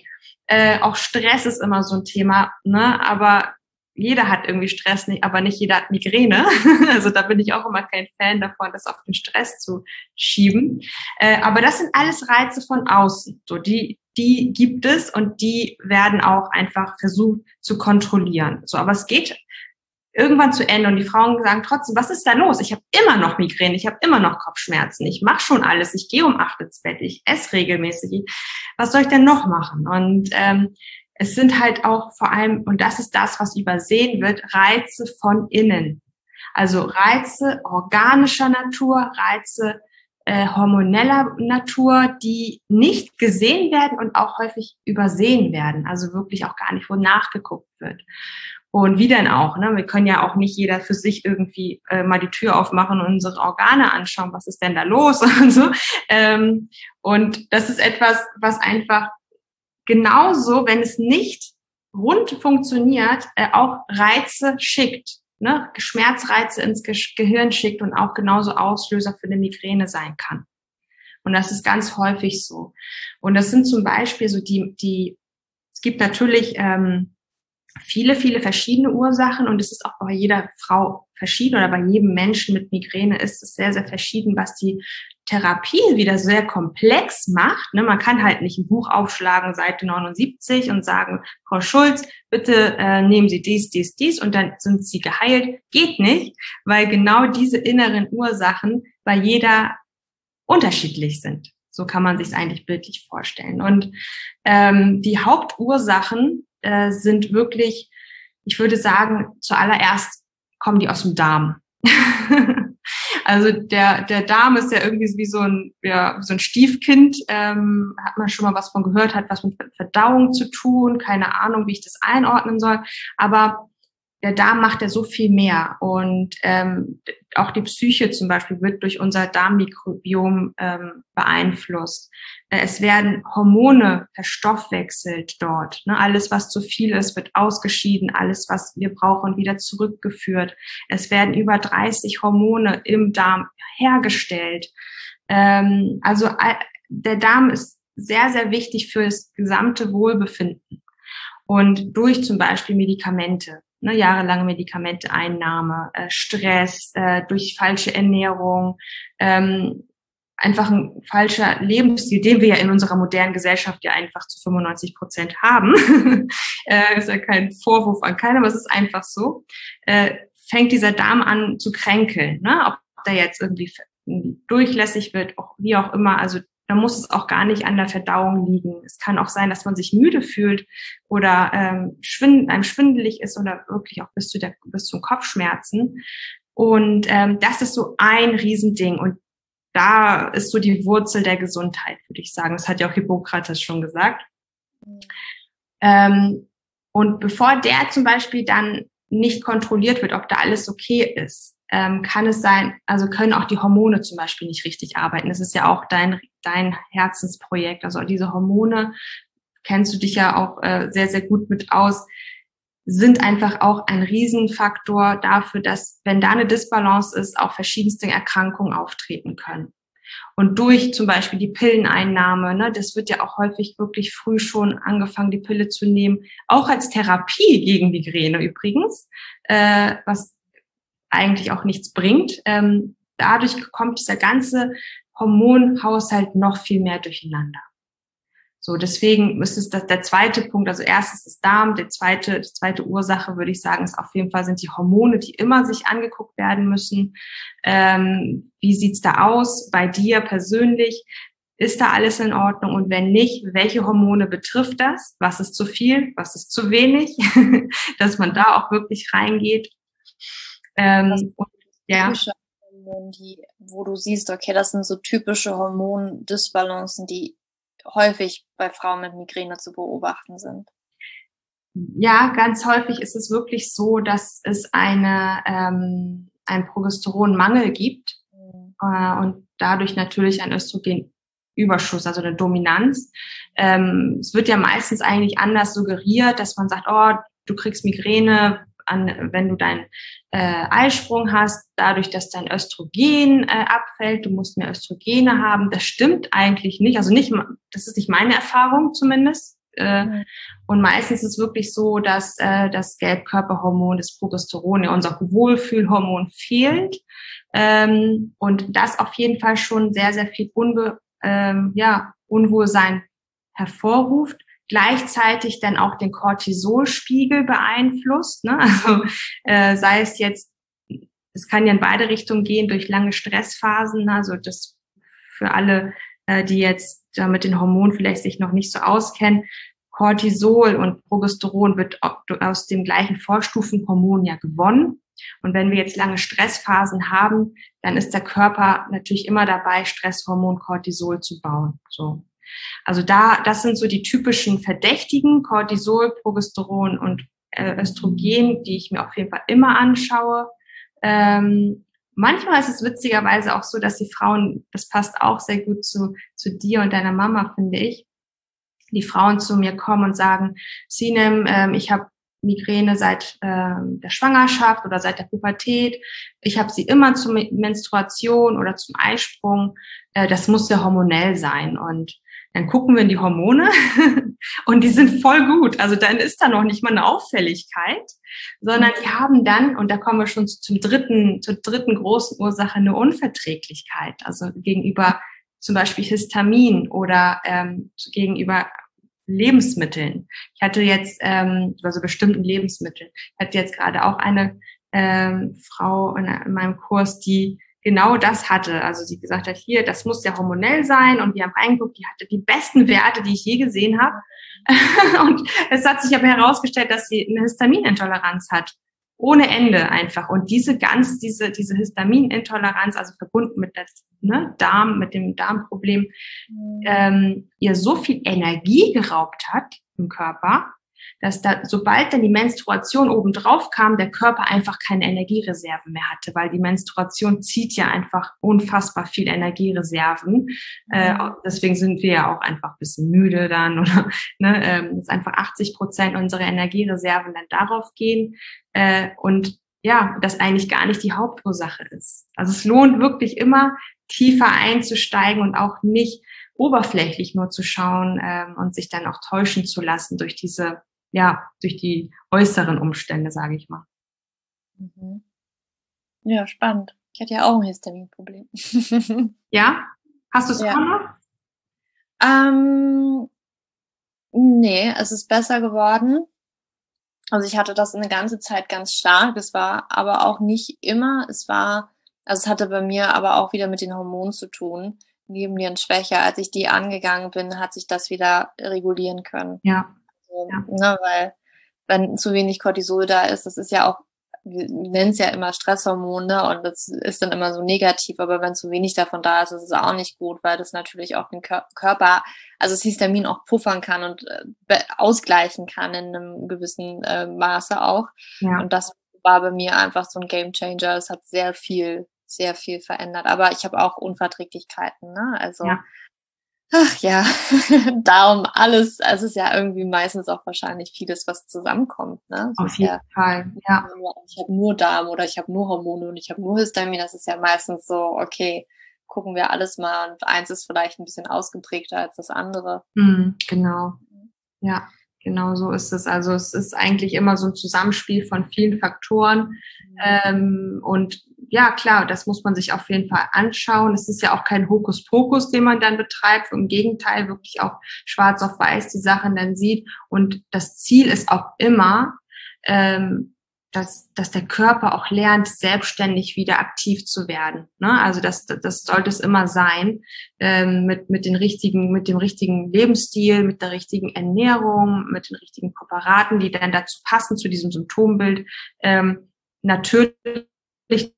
Äh, auch Stress ist immer so ein Thema, ne? aber jeder hat irgendwie Stress, aber nicht jeder hat Migräne. [laughs] Also da bin ich auch immer kein Fan davon, das auf den Stress zu schieben. Äh, aber das sind alles Reize von außen. So die, die gibt es und die werden auch einfach versucht zu kontrollieren. So, aber es geht irgendwann zu Ende und die Frauen sagen trotzdem, was ist da los? Ich habe immer noch Migräne, ich habe immer noch Kopfschmerzen, ich mache schon alles, ich gehe um acht ins Bett, ich esse regelmäßig. Was soll ich denn noch machen? Und ähm, es sind halt auch vor allem, und das ist das, was übersehen wird, Reize von innen. Also Reize organischer Natur, Reize äh, hormoneller Natur, die nicht gesehen werden und auch häufig übersehen werden. Also wirklich auch gar nicht, wo nachgeguckt wird. Und wie denn auch, ne? Wir können ja auch nicht jeder für sich irgendwie äh, mal die Tür aufmachen und unsere Organe anschauen, was ist denn da los [laughs] und so. Ähm, und das ist etwas, was einfach genauso, wenn es nicht rund funktioniert, äh, auch Reize schickt, ne? Schmerzreize ins Ge Gehirn schickt und auch genauso Auslöser für eine Migräne sein kann. Und das ist ganz häufig so. Und das sind zum Beispiel so die, die es gibt natürlich ähm, viele, viele verschiedene Ursachen und es ist auch bei jeder Frau verschieden oder bei jedem Menschen mit Migräne ist es sehr, sehr verschieden, was die Therapie wieder sehr komplex macht. Ne? Man kann halt nicht ein Buch aufschlagen, Seite 79 und sagen, Frau Schulz, bitte äh, nehmen Sie dies, dies, dies und dann sind Sie geheilt. Geht nicht, weil genau diese inneren Ursachen bei jeder unterschiedlich sind. So kann man sich es eigentlich bildlich vorstellen. Und ähm, die Hauptursachen äh, sind wirklich, ich würde sagen, zuallererst kommen die aus dem Darm. [laughs] also der, der Darm ist ja irgendwie wie so ein, ja, so ein Stiefkind, ähm, hat man schon mal was von gehört, hat was mit Verdauung zu tun, keine Ahnung, wie ich das einordnen soll, aber der Darm macht ja so viel mehr und ähm, auch die Psyche zum Beispiel wird durch unser Darmmikrobiom ähm, beeinflusst. Äh, es werden Hormone verstoffwechselt dort. Ne? Alles, was zu viel ist, wird ausgeschieden. Alles, was wir brauchen, wieder zurückgeführt. Es werden über 30 Hormone im Darm hergestellt. Ähm, also der Darm ist sehr, sehr wichtig für das gesamte Wohlbefinden. Und durch zum Beispiel Medikamente ne, jahrelange Medikamenteeinnahme, äh, Stress, äh, durch falsche Ernährung, ähm, einfach ein falscher Lebensstil, den wir ja in unserer modernen Gesellschaft ja einfach zu 95 Prozent haben, [laughs] äh, ist ja kein Vorwurf an keiner, aber es ist einfach so, äh, fängt dieser Darm an zu kränkeln, ne? ob der jetzt irgendwie durchlässig wird, auch, wie auch immer. Also da muss es auch gar nicht an der Verdauung liegen. Es kann auch sein, dass man sich müde fühlt oder ähm, schwind einem schwindelig ist oder wirklich auch bis zu der bis zum Kopfschmerzen. Und ähm, das ist so ein Riesending. Und da ist so die Wurzel der Gesundheit, würde ich sagen. Das hat ja auch Hippokrates schon gesagt. Ähm, und bevor der zum Beispiel dann nicht kontrolliert wird, ob da alles okay ist, ähm, kann es sein, also können auch die Hormone zum Beispiel nicht richtig arbeiten. Das ist ja auch dein, dein Herzensprojekt. Also diese Hormone, kennst du dich ja auch äh, sehr, sehr gut mit aus, sind einfach auch ein Riesenfaktor dafür, dass, wenn da eine Disbalance ist, auch verschiedenste Erkrankungen auftreten können. Und durch zum Beispiel die Pilleneinnahme, ne, das wird ja auch häufig wirklich früh schon angefangen, die Pille zu nehmen, auch als Therapie gegen Migräne übrigens, äh, was eigentlich auch nichts bringt. Ähm, dadurch kommt dieser ganze Hormonhaushalt noch viel mehr durcheinander. So, deswegen ist es das, der zweite Punkt, also erstes ist Darm, der zweite, die zweite Ursache würde ich sagen, ist auf jeden Fall sind die Hormone, die immer sich angeguckt werden müssen. Ähm, wie sieht's da aus bei dir persönlich? Ist da alles in Ordnung? Und wenn nicht, welche Hormone betrifft das? Was ist zu viel? Was ist zu wenig? [laughs] Dass man da auch wirklich reingeht. Ähm, und, ja. Die, wo du siehst, okay, das sind so typische Hormondisbalancen, die häufig bei Frauen mit Migräne zu beobachten sind? Ja, ganz häufig ist es wirklich so, dass es eine, ähm, einen Progesteronmangel gibt mhm. äh, und dadurch natürlich ein Östrogenüberschuss, also eine Dominanz. Ähm, es wird ja meistens eigentlich anders suggeriert, dass man sagt, oh, du kriegst Migräne, an, wenn du deinen äh, Eisprung hast, dadurch, dass dein Östrogen äh, abfällt, du musst mehr Östrogene haben. Das stimmt eigentlich nicht. Also nicht, das ist nicht meine Erfahrung zumindest. Äh, mhm. Und meistens ist es wirklich so, dass äh, das Gelbkörperhormon, das Progesteron, ja, unser Wohlfühlhormon fehlt. Ähm, und das auf jeden Fall schon sehr, sehr viel Unbe ähm, ja, Unwohlsein hervorruft gleichzeitig dann auch den Cortisolspiegel beeinflusst. Ne? [laughs] Also äh, sei es jetzt, es kann ja in beide Richtungen gehen durch lange Stressphasen. Ne? Also das für alle, äh, die jetzt da mit den Hormonen vielleicht sich noch nicht so auskennen. Cortisol und Progesteron wird aus dem gleichen Vorstufenhormon ja gewonnen. Und wenn wir jetzt lange Stressphasen haben, dann ist der Körper natürlich immer dabei, Stresshormon Cortisol zu bauen. So. Also da, das sind so die typischen Verdächtigen, Cortisol, Progesteron und äh, Östrogen, die ich mir auf jeden Fall immer anschaue. Ähm, manchmal ist es witzigerweise auch so, dass die Frauen, das passt auch sehr gut zu, zu dir und deiner Mama, finde ich, die Frauen zu mir kommen und sagen, Sinem, ähm, ich habe Migräne seit ähm, der Schwangerschaft oder seit der Pubertät. Ich habe sie immer zur Menstruation oder zum Eisprung. Äh, das muss ja hormonell sein. Und dann gucken wir in die Hormone [laughs] und die sind voll gut. Also dann ist da noch nicht mal eine Auffälligkeit, sondern die haben dann, und da kommen wir schon zum dritten, zur dritten großen Ursache, eine Unverträglichkeit. Also gegenüber zum Beispiel Histamin oder ähm, gegenüber Lebensmitteln. Ich hatte jetzt, ähm, also bestimmten Lebensmitteln, ich hatte jetzt gerade auch eine ähm, Frau in, in meinem Kurs, die genau das hatte. Also sie gesagt hat, hier, das muss ja hormonell sein und wir haben reingeguckt, die hatte die besten Werte, die ich je gesehen habe. [laughs] und es hat sich aber herausgestellt, dass sie eine Histaminintoleranz hat. Ohne Ende einfach. Und diese ganz, diese, diese Histaminintoleranz, also verbunden mit der ne, Darm, mit dem Darmproblem, mhm. ähm, ihr so viel Energie geraubt hat im Körper, dass da, sobald dann die Menstruation obendrauf kam, der Körper einfach keine Energiereserven mehr hatte, weil die Menstruation zieht ja einfach unfassbar viel Energiereserven. Äh, mhm. deswegen sind wir ja auch einfach ein bisschen müde dann oder [laughs] ne, ähm, dass einfach 80 Prozent unserer Energiereserven dann darauf gehen. Äh, und ja, das eigentlich gar nicht die Hauptursache ist. Also es lohnt wirklich immer tiefer einzusteigen und auch nicht oberflächlich nur zu schauen ähm, und sich dann auch täuschen zu lassen durch diese ja, durch die äußeren Umstände, sage ich mal. Mhm. Ja, spannend. Ich hatte ja auch ein Histaminproblem. [laughs] ja? Hast du es ja. auch noch? Ähm, nee, es ist besser geworden. Also ich hatte das eine ganze Zeit ganz stark. Es war aber auch nicht immer. Es war, also es hatte bei mir aber auch wieder mit den Hormonen zu tun. Nebennierenschwäche. Als ich die angegangen bin, hat sich das wieder regulieren können. Ja. Ja. ne, weil wenn zu wenig Cortisol da ist, das ist ja auch, wir nennen es ja immer Stresshormone und das ist dann immer so negativ, aber wenn zu wenig davon da ist, ist es auch nicht gut, weil das natürlich auch den Körper, also das Histamin auch puffern kann und äh, ausgleichen kann in einem gewissen äh, Maße auch. Ja. Und das war bei mir einfach so ein Game Changer. Es hat sehr viel, sehr viel verändert. Aber ich habe auch Unverträglichkeiten, ne? Also ja. Ach ja, [laughs] darum alles, also es ist ja irgendwie meistens auch wahrscheinlich vieles, was zusammenkommt. Ne? Auf jeden ja, Fall, ja. Ich habe nur Darm oder ich habe nur Hormone und ich habe nur Histamin. Das ist ja meistens so, okay, gucken wir alles mal und eins ist vielleicht ein bisschen ausgeprägter als das andere. Mhm, genau, ja. Genau so ist es. Also es ist eigentlich immer so ein Zusammenspiel von vielen Faktoren. Mhm. Ähm, und ja, klar, das muss man sich auf jeden Fall anschauen. Es ist ja auch kein Hokuspokus, den man dann betreibt. Im Gegenteil, wirklich auch schwarz auf weiß die Sachen dann sieht. Und das Ziel ist auch immer, ähm, dass, dass der Körper auch lernt, selbstständig wieder aktiv zu werden. Ne? Also das, das sollte es immer sein, ähm, mit, mit, den richtigen, mit dem richtigen Lebensstil, mit der richtigen Ernährung, mit den richtigen Präparaten, die dann dazu passen, zu diesem Symptombild. Ähm, natürlich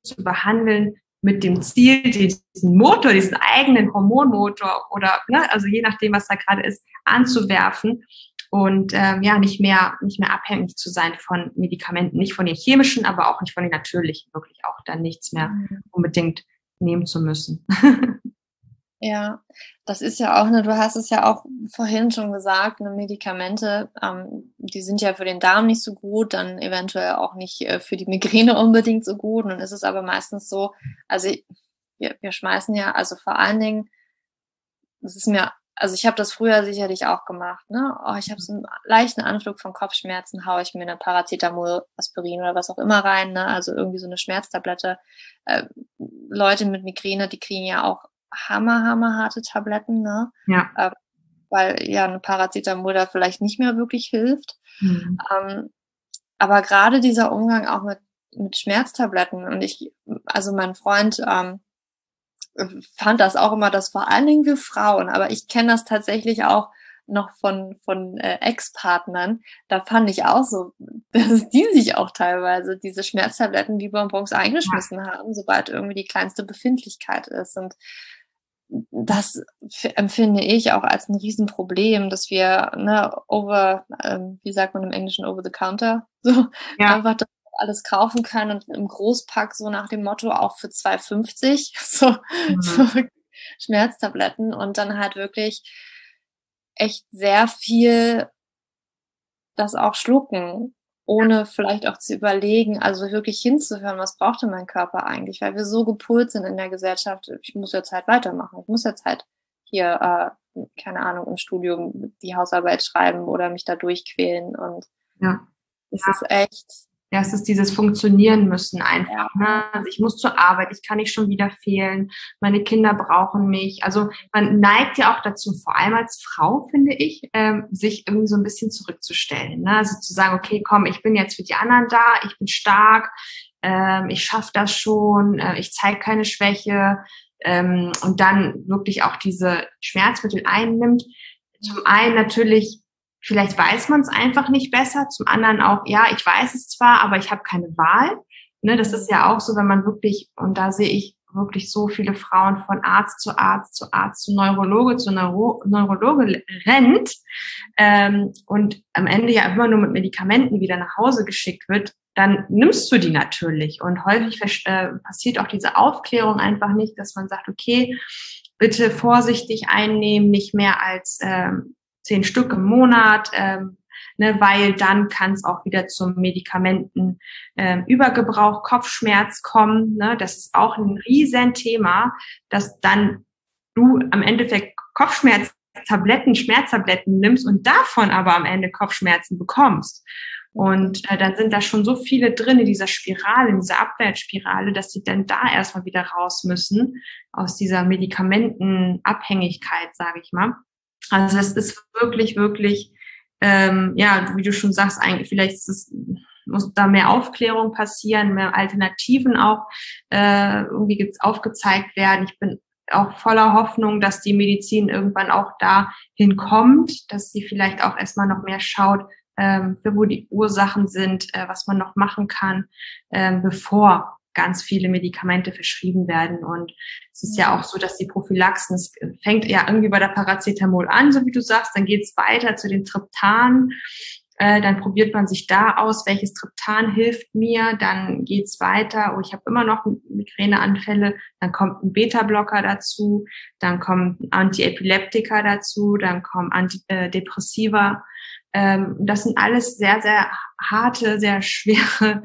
zu behandeln, mit dem Ziel, diesen Motor, diesen eigenen Hormonmotor oder, ne, also je nachdem, was da gerade ist, anzuwerfen und ähm, ja, nicht mehr, nicht mehr abhängig zu sein von Medikamenten, nicht von den chemischen, aber auch nicht von den natürlichen, wirklich auch dann nichts mehr mhm. unbedingt nehmen zu müssen. [laughs] Ja, das ist ja auch eine, du hast es ja auch vorhin schon gesagt, eine Medikamente, ähm, die sind ja für den Darm nicht so gut, dann eventuell auch nicht äh, für die Migräne unbedingt so gut. Es ist aber meistens so, also wir, wir schmeißen ja, also vor allen Dingen, das ist mir, also ich habe das früher sicherlich auch gemacht, ne? Oh, ich habe so einen leichten Anflug von Kopfschmerzen, haue ich mir eine Paracetamol, Aspirin oder was auch immer rein, ne? Also irgendwie so eine Schmerztablette. Äh, Leute mit Migräne, die kriegen ja auch hammer, hammer harte Tabletten, ne? Ja. Äh, weil ja eine Paracetamol da vielleicht nicht mehr wirklich hilft. Mhm. Ähm, aber gerade dieser Umgang auch mit, mit Schmerztabletten und ich, also mein Freund ähm, fand das auch immer, das vor allen Dingen für Frauen, aber ich kenne das tatsächlich auch noch von, von äh, Ex-Partnern, da fand ich auch so, [laughs] dass die sich auch teilweise diese Schmerztabletten wie Bonbons eingeschmissen ja. haben, sobald irgendwie die kleinste Befindlichkeit ist. Und das empfinde ich auch als ein Riesenproblem, dass wir ne, over, ähm, wie sagt man im Englischen, over the counter, [laughs] so ja. einfach das alles kaufen können und im Großpack so nach dem Motto auch für 2,50 [laughs] so, mhm. so Schmerztabletten und dann halt wirklich echt sehr viel das auch schlucken ohne vielleicht auch zu überlegen, also wirklich hinzuhören, was braucht denn mein Körper eigentlich, weil wir so gepolt sind in der Gesellschaft, ich muss jetzt halt weitermachen, ich muss jetzt halt hier, äh, keine Ahnung, im Studium die Hausarbeit schreiben oder mich da durchquälen und ja. es ja. ist echt ja, es ist dieses Funktionieren müssen einfach. Ne? Also ich muss zur Arbeit, ich kann nicht schon wieder fehlen, meine Kinder brauchen mich. Also man neigt ja auch dazu, vor allem als Frau, finde ich, ähm, sich irgendwie so ein bisschen zurückzustellen. Ne? Also zu sagen, okay, komm, ich bin jetzt für die anderen da, ich bin stark, ähm, ich schaffe das schon, äh, ich zeige keine Schwäche ähm, und dann wirklich auch diese Schmerzmittel einnimmt. Zum einen natürlich Vielleicht weiß man es einfach nicht besser. Zum anderen auch, ja, ich weiß es zwar, aber ich habe keine Wahl. Ne, das ist ja auch so, wenn man wirklich, und da sehe ich wirklich so viele Frauen von Arzt zu Arzt zu Arzt zu Neurologe zu Neuro Neurologe rennt ähm, und am Ende ja immer nur mit Medikamenten wieder nach Hause geschickt wird, dann nimmst du die natürlich. Und häufig äh, passiert auch diese Aufklärung einfach nicht, dass man sagt, okay, bitte vorsichtig einnehmen, nicht mehr als ähm, zehn Stück im Monat, ähm, ne, weil dann kann es auch wieder zum Medikamentenübergebrauch, ähm, Kopfschmerz kommen. Ne? Das ist auch ein Riesenthema, dass dann du am Endeffekt Kopfschmerztabletten, Schmerztabletten nimmst und davon aber am Ende Kopfschmerzen bekommst. Und äh, dann sind da schon so viele drin in dieser Spirale, in dieser Abwärtsspirale, dass sie dann da erstmal wieder raus müssen aus dieser Medikamentenabhängigkeit, sage ich mal. Also es ist wirklich, wirklich, ähm, ja, wie du schon sagst, eigentlich vielleicht ist es, muss da mehr Aufklärung passieren, mehr Alternativen auch äh, irgendwie aufgezeigt werden. Ich bin auch voller Hoffnung, dass die Medizin irgendwann auch dahin kommt, dass sie vielleicht auch erstmal noch mehr schaut, ähm, wo die Ursachen sind, äh, was man noch machen kann, ähm, bevor ganz viele Medikamente verschrieben werden. Und es ist ja auch so, dass die Prophylaxen, es fängt ja irgendwie bei der Paracetamol an, so wie du sagst, dann geht es weiter zu den Triptanen. Äh, dann probiert man sich da aus, welches Triptan hilft mir, dann geht's weiter, oh, ich habe immer noch Migräneanfälle, dann kommt ein Beta-Blocker dazu, dann kommen Antiepileptika dazu, dann kommen Antidepressiva. Ähm, das sind alles sehr, sehr harte, sehr [laughs] schwere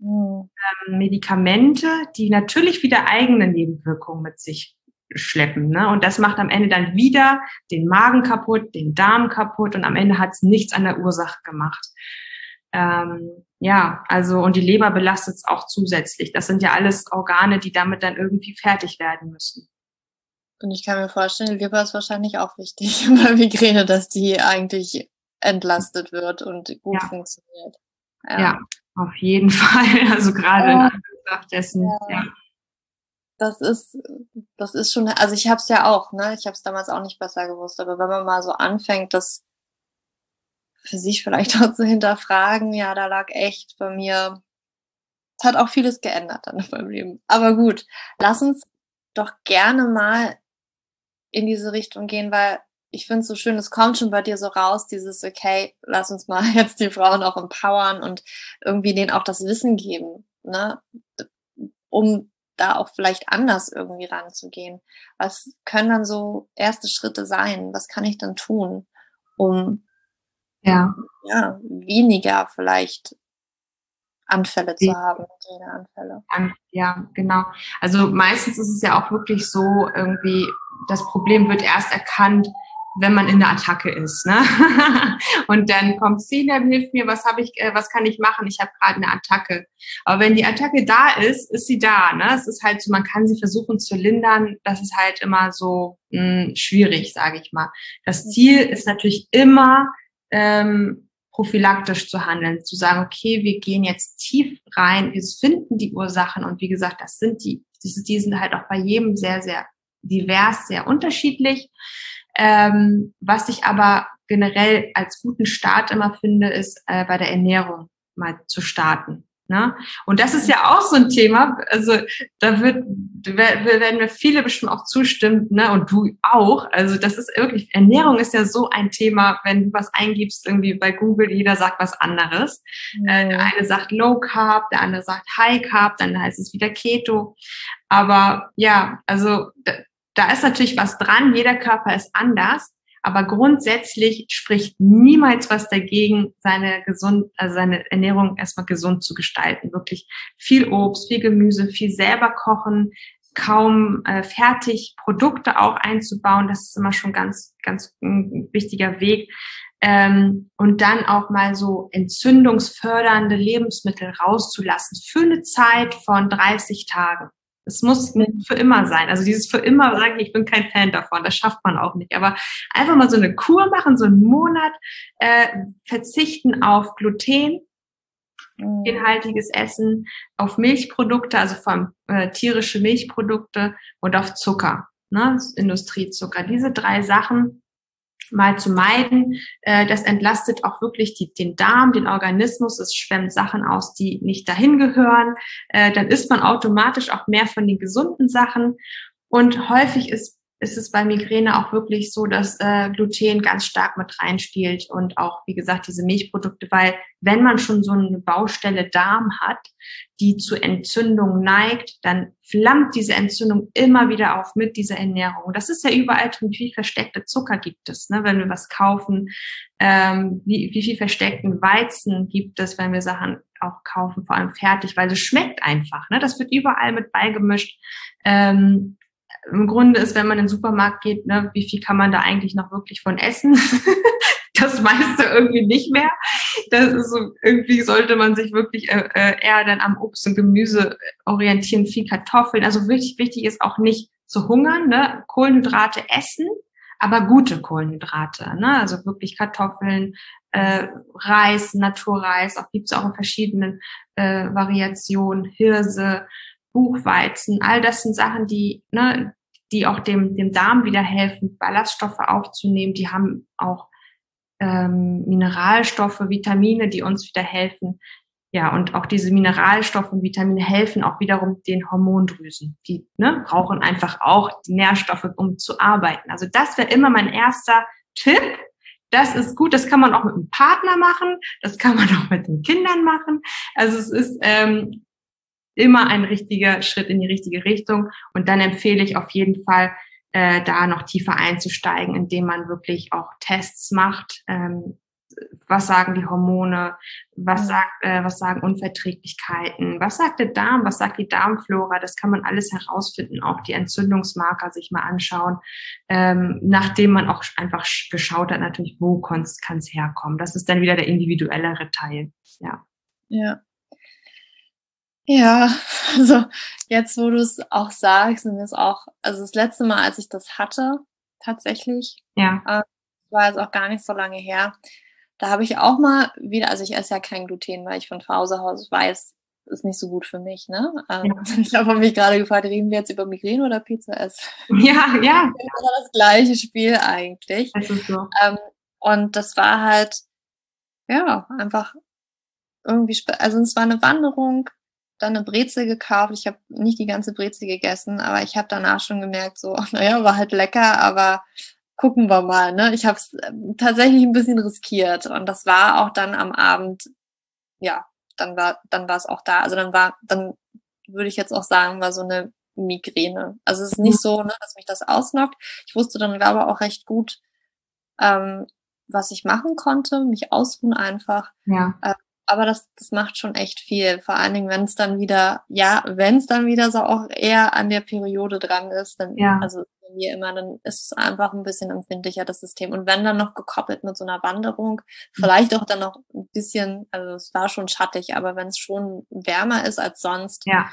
mhm. ähm, Medikamente, die natürlich wieder eigene Nebenwirkungen mit sich schleppen. Ne? Und das macht am Ende dann wieder den Magen kaputt, den Darm kaputt und am Ende hat es nichts an der Ursache gemacht. Ähm, ja, also und die Leber belastet es auch zusätzlich. Das sind ja alles Organe, die damit dann irgendwie fertig werden müssen. Und ich kann mir vorstellen, die Leber ist wahrscheinlich auch wichtig [laughs] bei Migräne, dass die eigentlich entlastet wird und gut ja. funktioniert. Ja. ja. Auf jeden [laughs] Fall. Also gerade ja. in Anbetracht dessen. Ja. ja. Das ist, das ist schon, also ich habe es ja auch, ne? Ich habe es damals auch nicht besser gewusst, aber wenn man mal so anfängt, das für sich vielleicht [laughs] auch zu hinterfragen, ja, da lag echt bei mir es hat auch vieles geändert dann in meinem Leben. Aber gut, lass uns doch gerne mal in diese Richtung gehen, weil ich finde es so schön, es kommt schon bei dir so raus, dieses, okay, lass uns mal [laughs] jetzt die Frauen auch empowern und irgendwie denen auch das Wissen geben, ne, um da auch vielleicht anders irgendwie ranzugehen. Was können dann so erste Schritte sein? Was kann ich dann tun, um ja, ja weniger vielleicht Anfälle zu haben, Anfälle. Ja, genau. Also meistens ist es ja auch wirklich so, irgendwie, das Problem wird erst erkannt, wenn man in der Attacke ist. Ne? [laughs] und dann kommt Celia, hilft mir, was habe ich, äh, was kann ich machen? Ich habe gerade eine Attacke. Aber wenn die Attacke da ist, ist sie da. Ne? Es ist halt so, man kann sie versuchen zu lindern. Das ist halt immer so mh, hm, schwierig, sage ich mal. Das Ziel ist natürlich immer ähm, prophylaktisch zu handeln, zu sagen, okay, wir gehen jetzt tief rein, wir finden die Ursachen und wie gesagt, das sind die, die sind halt auch bei jedem sehr, sehr divers, sehr unterschiedlich. Ähm, was ich aber generell als guten Start immer finde, ist äh, bei der Ernährung mal zu starten. Ne? Und das ist ja auch so ein Thema, also da wird, werden wir viele bestimmt auch zustimmen, ne? und du auch. Also das ist wirklich, Ernährung ist ja so ein Thema, wenn du was eingibst, irgendwie bei Google, jeder sagt was anderes. Mhm. Der eine sagt Low Carb, der andere sagt High Carb, dann heißt es wieder Keto. Aber ja, also da, ist natürlich was dran, jeder Körper ist anders. Aber grundsätzlich spricht niemals was dagegen, seine gesund, also seine Ernährung erstmal gesund zu gestalten. Wirklich viel Obst, viel Gemüse, viel selber kochen, kaum äh, fertig Produkte auch einzubauen. Das ist immer schon ganz, ganz ein wichtiger Weg. Ähm, und dann auch mal so entzündungsfördernde Lebensmittel rauszulassen für eine Zeit von 30 Tagen. Es muss nicht für immer sein. Also dieses für immer sagen, ich bin kein Fan davon, das schafft man auch nicht. Aber einfach mal so eine Kur machen, so einen Monat, äh, verzichten auf Gluten, inhaltiges Essen, auf Milchprodukte, also vor allem äh, tierische Milchprodukte und auf Zucker, ne, Industriezucker. Diese drei Sachen mal zu meiden. Äh, das entlastet auch wirklich die, den Darm, den Organismus. Es schwemmt Sachen aus, die nicht dahin gehören. Äh, dann isst man automatisch auch mehr von den gesunden Sachen. Und häufig ist ist es bei Migräne auch wirklich so, dass äh, Gluten ganz stark mit reinspielt und auch, wie gesagt, diese Milchprodukte, weil wenn man schon so eine Baustelle Darm hat, die zu Entzündung neigt, dann flammt diese Entzündung immer wieder auf mit dieser Ernährung. Das ist ja überall drin, wie viel versteckte Zucker gibt es, ne, wenn wir was kaufen, ähm, wie, wie viel versteckten Weizen gibt es, wenn wir Sachen auch kaufen, vor allem fertig, weil es schmeckt einfach. Ne? Das wird überall mit beigemischt. Ähm, im Grunde ist, wenn man in den Supermarkt geht, ne, wie viel kann man da eigentlich noch wirklich von essen? [laughs] das meiste irgendwie nicht mehr. Das ist so, irgendwie sollte man sich wirklich äh, äh, eher dann am Obst und Gemüse orientieren, viel Kartoffeln. Also wichtig, wichtig ist auch nicht zu hungern, ne? Kohlenhydrate essen, aber gute Kohlenhydrate, ne? Also wirklich Kartoffeln, äh, Reis, Naturreis, auch gibt's auch in verschiedenen äh, Variationen, Hirse, Buchweizen, all das sind Sachen, die, ne, die auch dem, dem Darm wieder helfen, Ballaststoffe aufzunehmen. Die haben auch ähm, Mineralstoffe, Vitamine, die uns wieder helfen. Ja, und auch diese Mineralstoffe und Vitamine helfen auch wiederum den Hormondrüsen. Die ne, brauchen einfach auch die Nährstoffe, um zu arbeiten. Also das wäre immer mein erster Tipp. Das ist gut, das kann man auch mit einem Partner machen, das kann man [laughs] auch mit den Kindern machen. Also es ist ähm, immer ein richtiger Schritt in die richtige Richtung. Und dann empfehle ich auf jeden Fall, äh, da noch tiefer einzusteigen, indem man wirklich auch Tests macht. Ähm, was sagen die Hormone? Was sagt, äh, was sagen Unverträglichkeiten? Was sagt der Darm? Was sagt die Darmflora? Das kann man alles herausfinden. Auch die Entzündungsmarker sich mal anschauen, ähm, nachdem man auch einfach geschaut hat, natürlich, wo kann es herkommen. Das ist dann wieder der individuellere Teil. Ja. Ja. Ja, [laughs] also jetzt, wo du es auch sagst, und es auch, also das letzte Mal, als ich das hatte, tatsächlich, ja. äh, war jetzt auch gar nicht so lange her, da habe ich auch mal wieder, also ich esse ja kein Gluten, weil ich von Hause aus weiß, ist nicht so gut für mich, ne? Ähm, ja. [laughs] Ich habe mich gerade gefragt, reden wir jetzt über Migräne oder Pizza essen? [laughs] Ja, ja. Das war das gleiche Spiel eigentlich. Das ist so. Ähm, und das war halt, ja, einfach irgendwie, also es war eine Wanderung dann eine Brezel gekauft. Ich habe nicht die ganze Brezel gegessen, aber ich habe danach schon gemerkt, so, [laughs] naja, war halt lecker, aber gucken wir mal. Ne? Ich habe es ähm, tatsächlich ein bisschen riskiert und das war auch dann am Abend, ja, dann war dann war es auch da. Also dann war, dann würde ich jetzt auch sagen, war so eine Migräne. Also es ist nicht so, ne, dass mich das ausnockt. Ich wusste dann aber auch recht gut, ähm, was ich machen konnte, mich ausruhen einfach. Ja. Äh, aber das, das macht schon echt viel. Vor allen Dingen, wenn es dann wieder, ja, wenn es dann wieder so auch eher an der Periode dran ist, dann, ja. also bei mir immer, dann ist es einfach ein bisschen empfindlicher, das System. Und wenn dann noch gekoppelt mit so einer Wanderung, mhm. vielleicht auch dann noch ein bisschen, also es war schon schattig, aber wenn es schon wärmer ist als sonst, ja.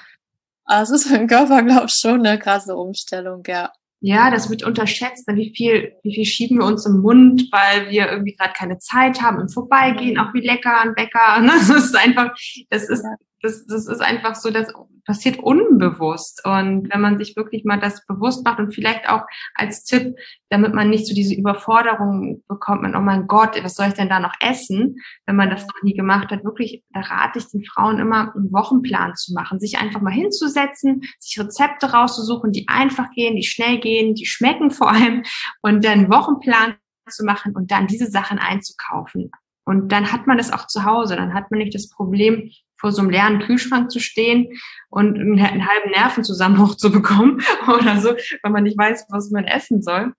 Also es ist für den Körper, glaube ich, schon eine krasse Umstellung, ja. Ja, das wird unterschätzt, ne? wie viel, wie viel schieben wir uns im Mund, weil wir irgendwie gerade keine Zeit haben im Vorbeigehen, auch wie lecker ein Bäcker. [laughs] Ne? Das ist einfach, das ist, das, das ist einfach so, das passiert unbewusst. Und wenn man sich wirklich mal das bewusst macht und vielleicht auch als Tipp, damit man nicht so diese Überforderung bekommt, man, oh mein Gott, was soll ich denn da noch essen, wenn man das noch nie gemacht hat, wirklich, da rate ich den Frauen immer, einen Wochenplan zu machen, sich einfach mal hinzusetzen, sich Rezepte rauszusuchen, die einfach gehen, die schnell gehen, die schmecken vor allem und dann Wochenplan zu machen und dann diese Sachen einzukaufen. Und dann hat man das auch zu Hause. Dann hat man nicht das Problem, vor so einem leeren Kühlschrank zu stehen und einen, halben Nervenzusammenbruch zu bekommen [laughs] oder so, weil man nicht weiß, was man essen soll.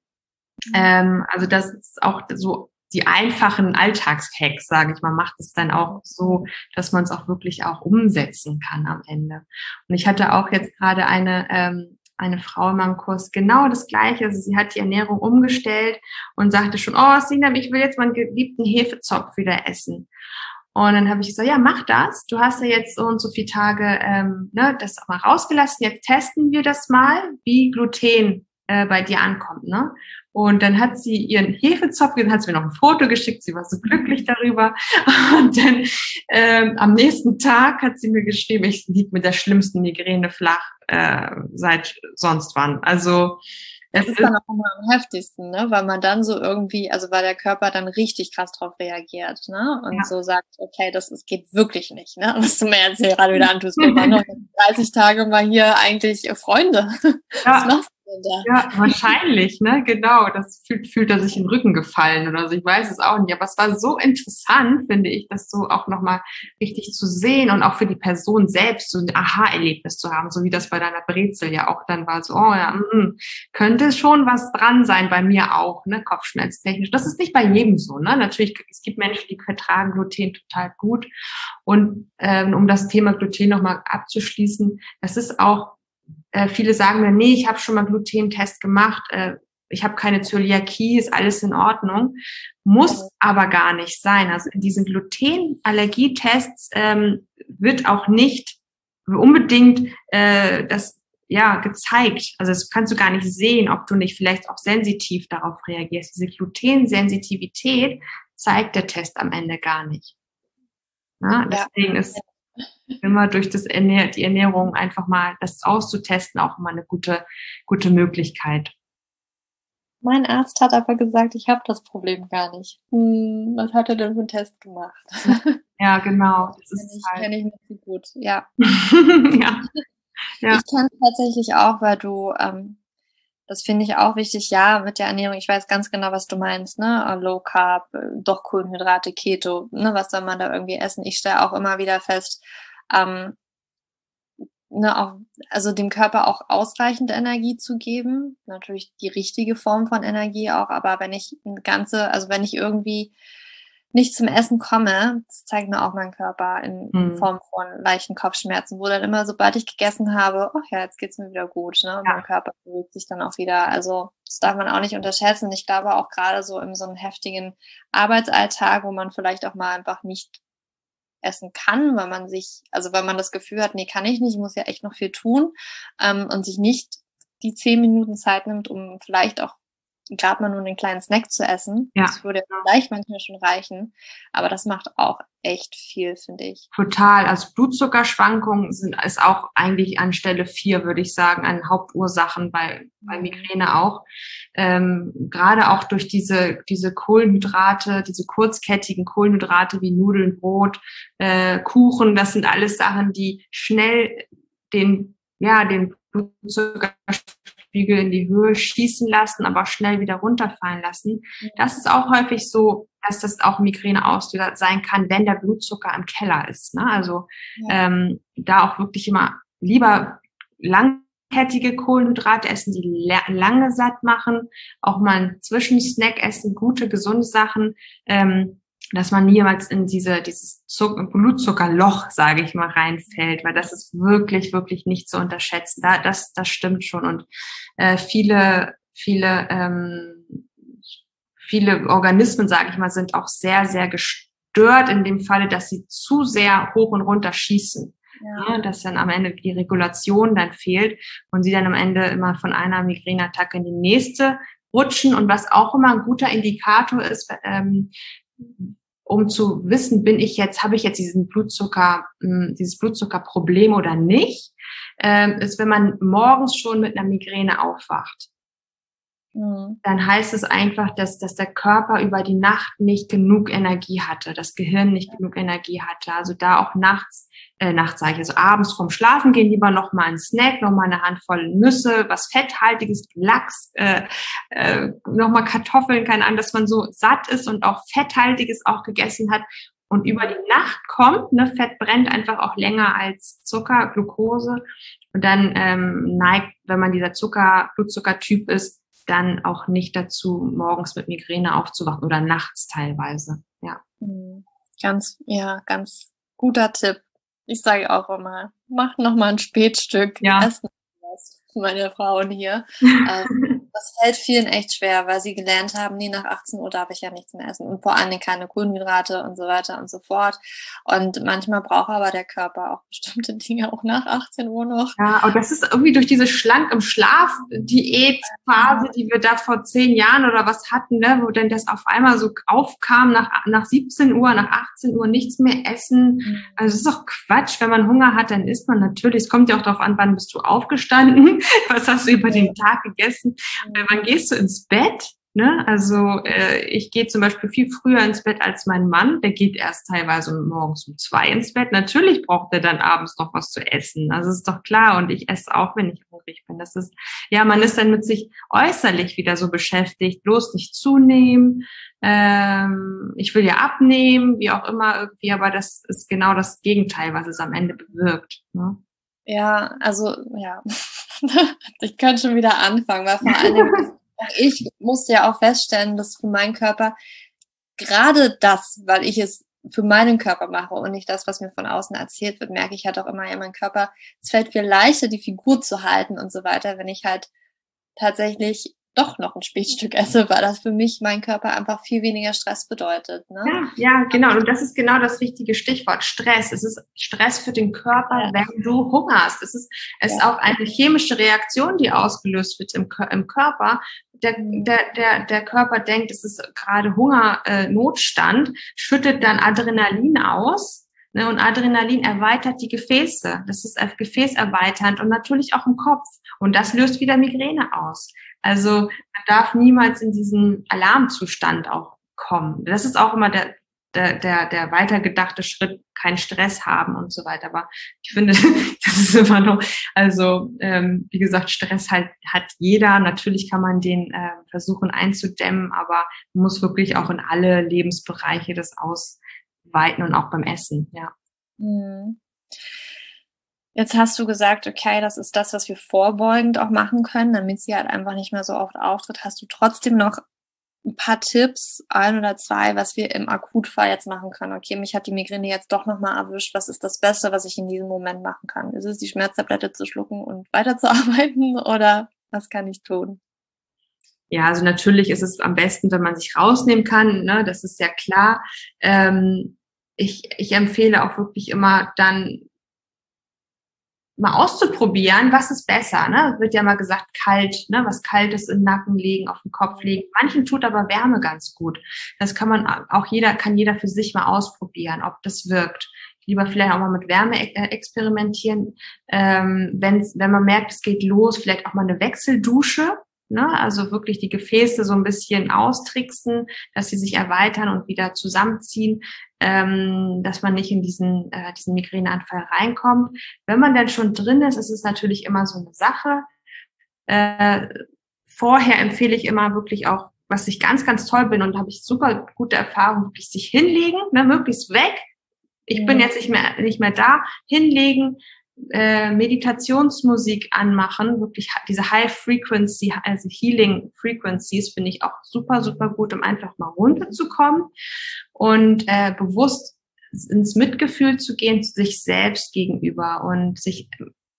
Ähm, also das ist auch so die einfachen Alltagshacks, sage ich mal, macht es dann auch so, dass man es auch wirklich auch umsetzen kann am Ende. Und ich hatte auch jetzt gerade eine ähm, eine Frau in meinem Kurs genau das Gleiche. Also sie hat die Ernährung umgestellt und sagte schon, oh, Sina, ich will jetzt meinen geliebten Hefezopf wieder essen. Und dann habe ich gesagt, ja, mach das. Du hast ja jetzt so und so viele Tage ähm, ne, das auch mal rausgelassen. Jetzt testen wir das mal, wie Gluten äh, bei dir ankommt. Ne? Und dann hat sie ihren Hefezopf, dann hat sie mir noch ein Foto geschickt, sie war so glücklich darüber. [laughs] Und dann ähm, am nächsten Tag hat sie mir geschrieben, ich lieg mit der schlimmsten Migräne flach äh, seit sonst wann. Also es ist dann auch immer am heftigsten, ne? Weil man dann so irgendwie, also weil der Körper dann richtig krass drauf reagiert, ne? Und ja. so sagt, okay, das, das geht wirklich nicht, ne? [laughs] Was du mir jetzt hier gerade wieder antust, wir waren [laughs] noch 30 Tage mal hier eigentlich Freunde. Ja. Was [laughs] machst ja, wahrscheinlich, ne? Genau. Das fühlt, fühlt er sich in den Rücken gefallen oder so. Ich weiß es auch nicht. Aber es war so interessant, finde ich, das so auch nochmal richtig zu sehen und auch für die Person selbst so ein Aha-Erlebnis zu haben, so wie das bei deiner Brezel ja auch dann war, so, oh ja, mm, könnte schon was dran sein, bei mir auch, ne? Kopfschmerztechnisch. Das ist nicht bei jedem so, ne? Natürlich, es gibt Menschen, die vertragen Gluten total gut. Und ähm, um das Thema Gluten nochmal abzuschließen, es ist auch äh, viele sagen mir, nee, ich habe schon mal Glutentest gemacht, äh, ich habe keine Zöliakie, ist alles in Ordnung. Muss aber gar nicht sein. Also in diesen Glutenallergietests ähm, wird auch nicht unbedingt äh, das ja gezeigt. Also das kannst du gar nicht sehen, ob du nicht vielleicht auch sensitiv darauf reagierst. Diese Glutensensitivität zeigt der Test am Ende gar nicht. Na, deswegen ist immer durch das Ernähr die Ernährung einfach mal das auszutesten auch immer eine gute, gute Möglichkeit. Mein Arzt hat aber gesagt, ich habe das Problem gar nicht. Hm, was hat er denn für einen Test gemacht? [laughs] Ja, genau. Das ist ich halt. kenne ich nicht so gut. Ja. [laughs] ja. ja. Ich kenne tatsächlich auch, weil du, ähm, das finde ich auch wichtig, ja, mit der Ernährung, ich weiß ganz genau, was du meinst, ne? Low Carb, äh, doch Kohlenhydrate, Keto, ne, was soll man da irgendwie essen? Ich stelle auch immer wieder fest, ähm, ne, auch, also dem Körper auch ausreichend Energie zu geben. Natürlich die richtige Form von Energie auch, aber wenn ich ein ganze, also wenn ich irgendwie nicht zum Essen komme, das zeigt mir auch mein Körper in mhm. Form von leichten Kopfschmerzen, wo dann immer, sobald ich gegessen habe, ach ja, jetzt geht's mir wieder gut, ne? Und ja. mein Körper beruhigt sich dann auch wieder. Also das darf man auch nicht unterschätzen. Ich glaube auch gerade so in so einem heftigen Arbeitsalltag, wo man vielleicht auch mal einfach nicht essen kann, weil man sich, also weil man das Gefühl hat, nee, kann ich nicht, ich muss ja echt noch viel tun ähm, und sich nicht die zehn Minuten Zeit nimmt, um vielleicht auch gerade mal nur einen kleinen Snack zu essen. Ja. Das würde vielleicht manchmal schon reichen, aber das macht auch echt viel, finde ich. Total. Also Blutzuckerschwankungen sind ist auch eigentlich an Stelle vier, würde ich sagen, an Hauptursachen bei, bei mhm. Migräne auch. Ähm, gerade auch durch diese, diese Kohlenhydrate, diese kurzkettigen Kohlenhydrate wie Nudeln, Brot, äh, Kuchen, das sind alles Sachen, die schnell den, ja, den Blutzuckerspiegel in die Höhe schießen lassen, aber schnell wieder runterfallen lassen. Das ist auch häufig so, dass das auch Migräne auslöser sein kann, wenn der Blutzucker im Keller ist. Ne? Also ja. ähm, da auch wirklich immer lieber langkettige Kohlenhydrate essen, die lange satt machen, auch mal einen Zwischensnack essen, gute, gesunde Sachen. Ähm, dass man niemals in diese dieses Zucker, Blutzuckerloch, sage ich mal, reinfällt, weil das ist wirklich wirklich nicht zu unterschätzen. Da, das das stimmt schon und äh, viele viele ähm, viele Organismen, sage ich mal, sind auch sehr sehr gestört in dem Falle, dass sie zu sehr hoch und runter schießen. Ja. ja. dass dann am Ende die Regulation dann fehlt und sie dann am Ende immer von einer Migräneattacke in die nächste rutschen. Und was auch immer ein guter Indikator ist, ähm, um zu wissen, bin ich jetzt, habe ich jetzt diesen Blutzucker, hm, dieses Blutzuckerproblem oder nicht, ähm, ist, wenn man morgens schon mit einer Migräne aufwacht. Mhm. Dann heißt es einfach, dass, dass der Körper über die Nacht nicht genug Energie hatte, das Gehirn nicht genug Energie hatte. Also da auch nachts, äh, nachts sage ich, also abends vorm Schlafen gehen lieber noch mal einen Snack, noch mal eine Handvoll Nüsse, was fetthaltiges, Lachs, äh, äh, noch mal Kartoffeln, keine Ahnung, dass man so satt ist und auch fetthaltiges auch gegessen hat und über die Nacht kommt, ne, Fett brennt einfach auch länger als Zucker, Glucose. Und dann ähm, neigt, wenn man dieser Zucker, Blutzuckertyp ist, dann auch nicht dazu, morgens mit Migräne aufzuwachen oder nachts teilweise. Ja. Mhm. Ganz, ja, ganz guter Tipp. Ich sage auch immer, mach noch mal ein Spätstück. Ja. Essen was, meine Frauen hier. [laughs] ähm, das fällt vielen echt schwer, weil sie gelernt haben, nee, nach 18 Uhr darf ich ja nichts mehr essen und vor allen Dingen keine Kohlenhydrate und so weiter und so fort. Und manchmal braucht aber der Körper auch bestimmte [laughs] Dinge auch nach 18 Uhr noch. Ja, und das ist irgendwie durch diese schlank im Schlaf Diätphase, die wir da vor zehn Jahren oder was hatten, ne, wo denn das auf einmal so aufkam, nach, nach 17 Uhr, nach 18 Uhr nichts mehr essen. Mhm. Also es ist doch Quatsch. Wenn man Hunger hat, dann isst man natürlich. Es kommt ja auch darauf an, wann bist du aufgestanden, [laughs] was hast du über den Tag gegessen. Äh, wann gehst du ins Bett? Ne? Also äh, ich gehe zum Beispiel viel früher ins Bett als mein Mann. Der geht erst teilweise morgens um zwei ins Bett. Natürlich braucht er dann abends noch was zu essen. Also ist doch klar. Und ich esse auch, wenn ich hungrig bin. Das ist ja, man ist dann mit sich äußerlich wieder so beschäftigt. Bloß nicht zunehmen. Ähm, ich will ja abnehmen, wie auch immer irgendwie. Aber das ist genau das Gegenteil, was es am Ende bewirkt. Ne? Ja, also ja, [laughs] ich könnte schon wieder anfangen, weil vor allem [laughs] ich musste ja auch feststellen, dass für meinen Körper gerade das, weil ich es für meinen Körper mache und nicht das, was mir von außen erzählt wird, merke ich halt auch immer, ja, mein Körper, es fällt viel leichter, die Figur zu halten und so weiter, wenn ich halt tatsächlich doch noch ein Spätstück esse, weil das für mich mein Körper einfach viel weniger Stress bedeutet. Ne? Ja, ja, genau. Und das ist genau das richtige Stichwort. Stress. Es ist Stress für den Körper, ja. wenn du hungerst. Es ist, es ja. ist auch eine chemische Reaktion, die ausgelöst wird im, im Körper. Der, der, der, der Körper denkt, es ist gerade Hungernotstand, äh, schüttet dann Adrenalin aus Ne, und Adrenalin erweitert die Gefäße. Das ist gefäßerweiternd und natürlich auch im Kopf. Und das löst wieder Migräne aus. Also man darf niemals in diesen Alarmzustand auch kommen. Das ist auch immer der, der, der, der weitergedachte Schritt, keinen Stress haben und so weiter. Aber ich finde, [laughs] das ist immer noch, also ähm, wie gesagt, Stress halt hat jeder. Natürlich kann man den äh, versuchen einzudämmen, aber man muss wirklich auch in alle Lebensbereiche das ausweiten und auch beim Essen, ja. Mhm. Jetzt hast du gesagt, okay, das ist das, was wir vorbeugend auch machen können, damit sie halt einfach nicht mehr so oft auftritt. Hast du trotzdem noch ein paar Tipps, ein oder zwei, was wir im Akutfall jetzt machen können? Okay, mich hat die Migräne jetzt doch nochmal erwischt. Was ist das Beste, was ich in diesem Moment machen kann? Ist es die Schmerztablette zu schlucken und weiterzuarbeiten [laughs] oder was kann ich tun? Ja, also natürlich ist es am besten, wenn man sich rausnehmen kann, ne? das ist ja klar. Ähm, ich, ich empfehle auch wirklich immer dann mal auszuprobieren, was ist besser. Ne? Wird ja mal gesagt, kalt, ne? was kaltes im Nacken legen, auf dem Kopf legen. Manchen tut aber Wärme ganz gut. Das kann man auch jeder, kann jeder für sich mal ausprobieren, ob das wirkt. Lieber vielleicht auch mal mit Wärme äh, experimentieren. Ähm, wenn, wenn man merkt, es geht los, vielleicht auch mal eine Wechseldusche. Ne? Also wirklich die Gefäße so ein bisschen austricksen, dass sie sich erweitern und wieder zusammenziehen, ähm, dass man nicht in diesen, äh, diesen Migräneanfall reinkommt. Wenn man dann schon drin ist, ist es natürlich immer so eine Sache. Äh, vorher empfehle ich immer wirklich auch, was ich ganz, ganz toll bin und habe ich super gute Erfahrungen, wirklich sich hinlegen, ne, möglichst weg. Ich bin jetzt nicht mehr, nicht mehr da, hinlegen, äh, Meditationsmusik anmachen, wirklich diese High Frequency, also Healing Frequencies finde ich auch super, super gut, um einfach mal runterzukommen und äh, bewusst ins Mitgefühl zu gehen, sich selbst gegenüber und sich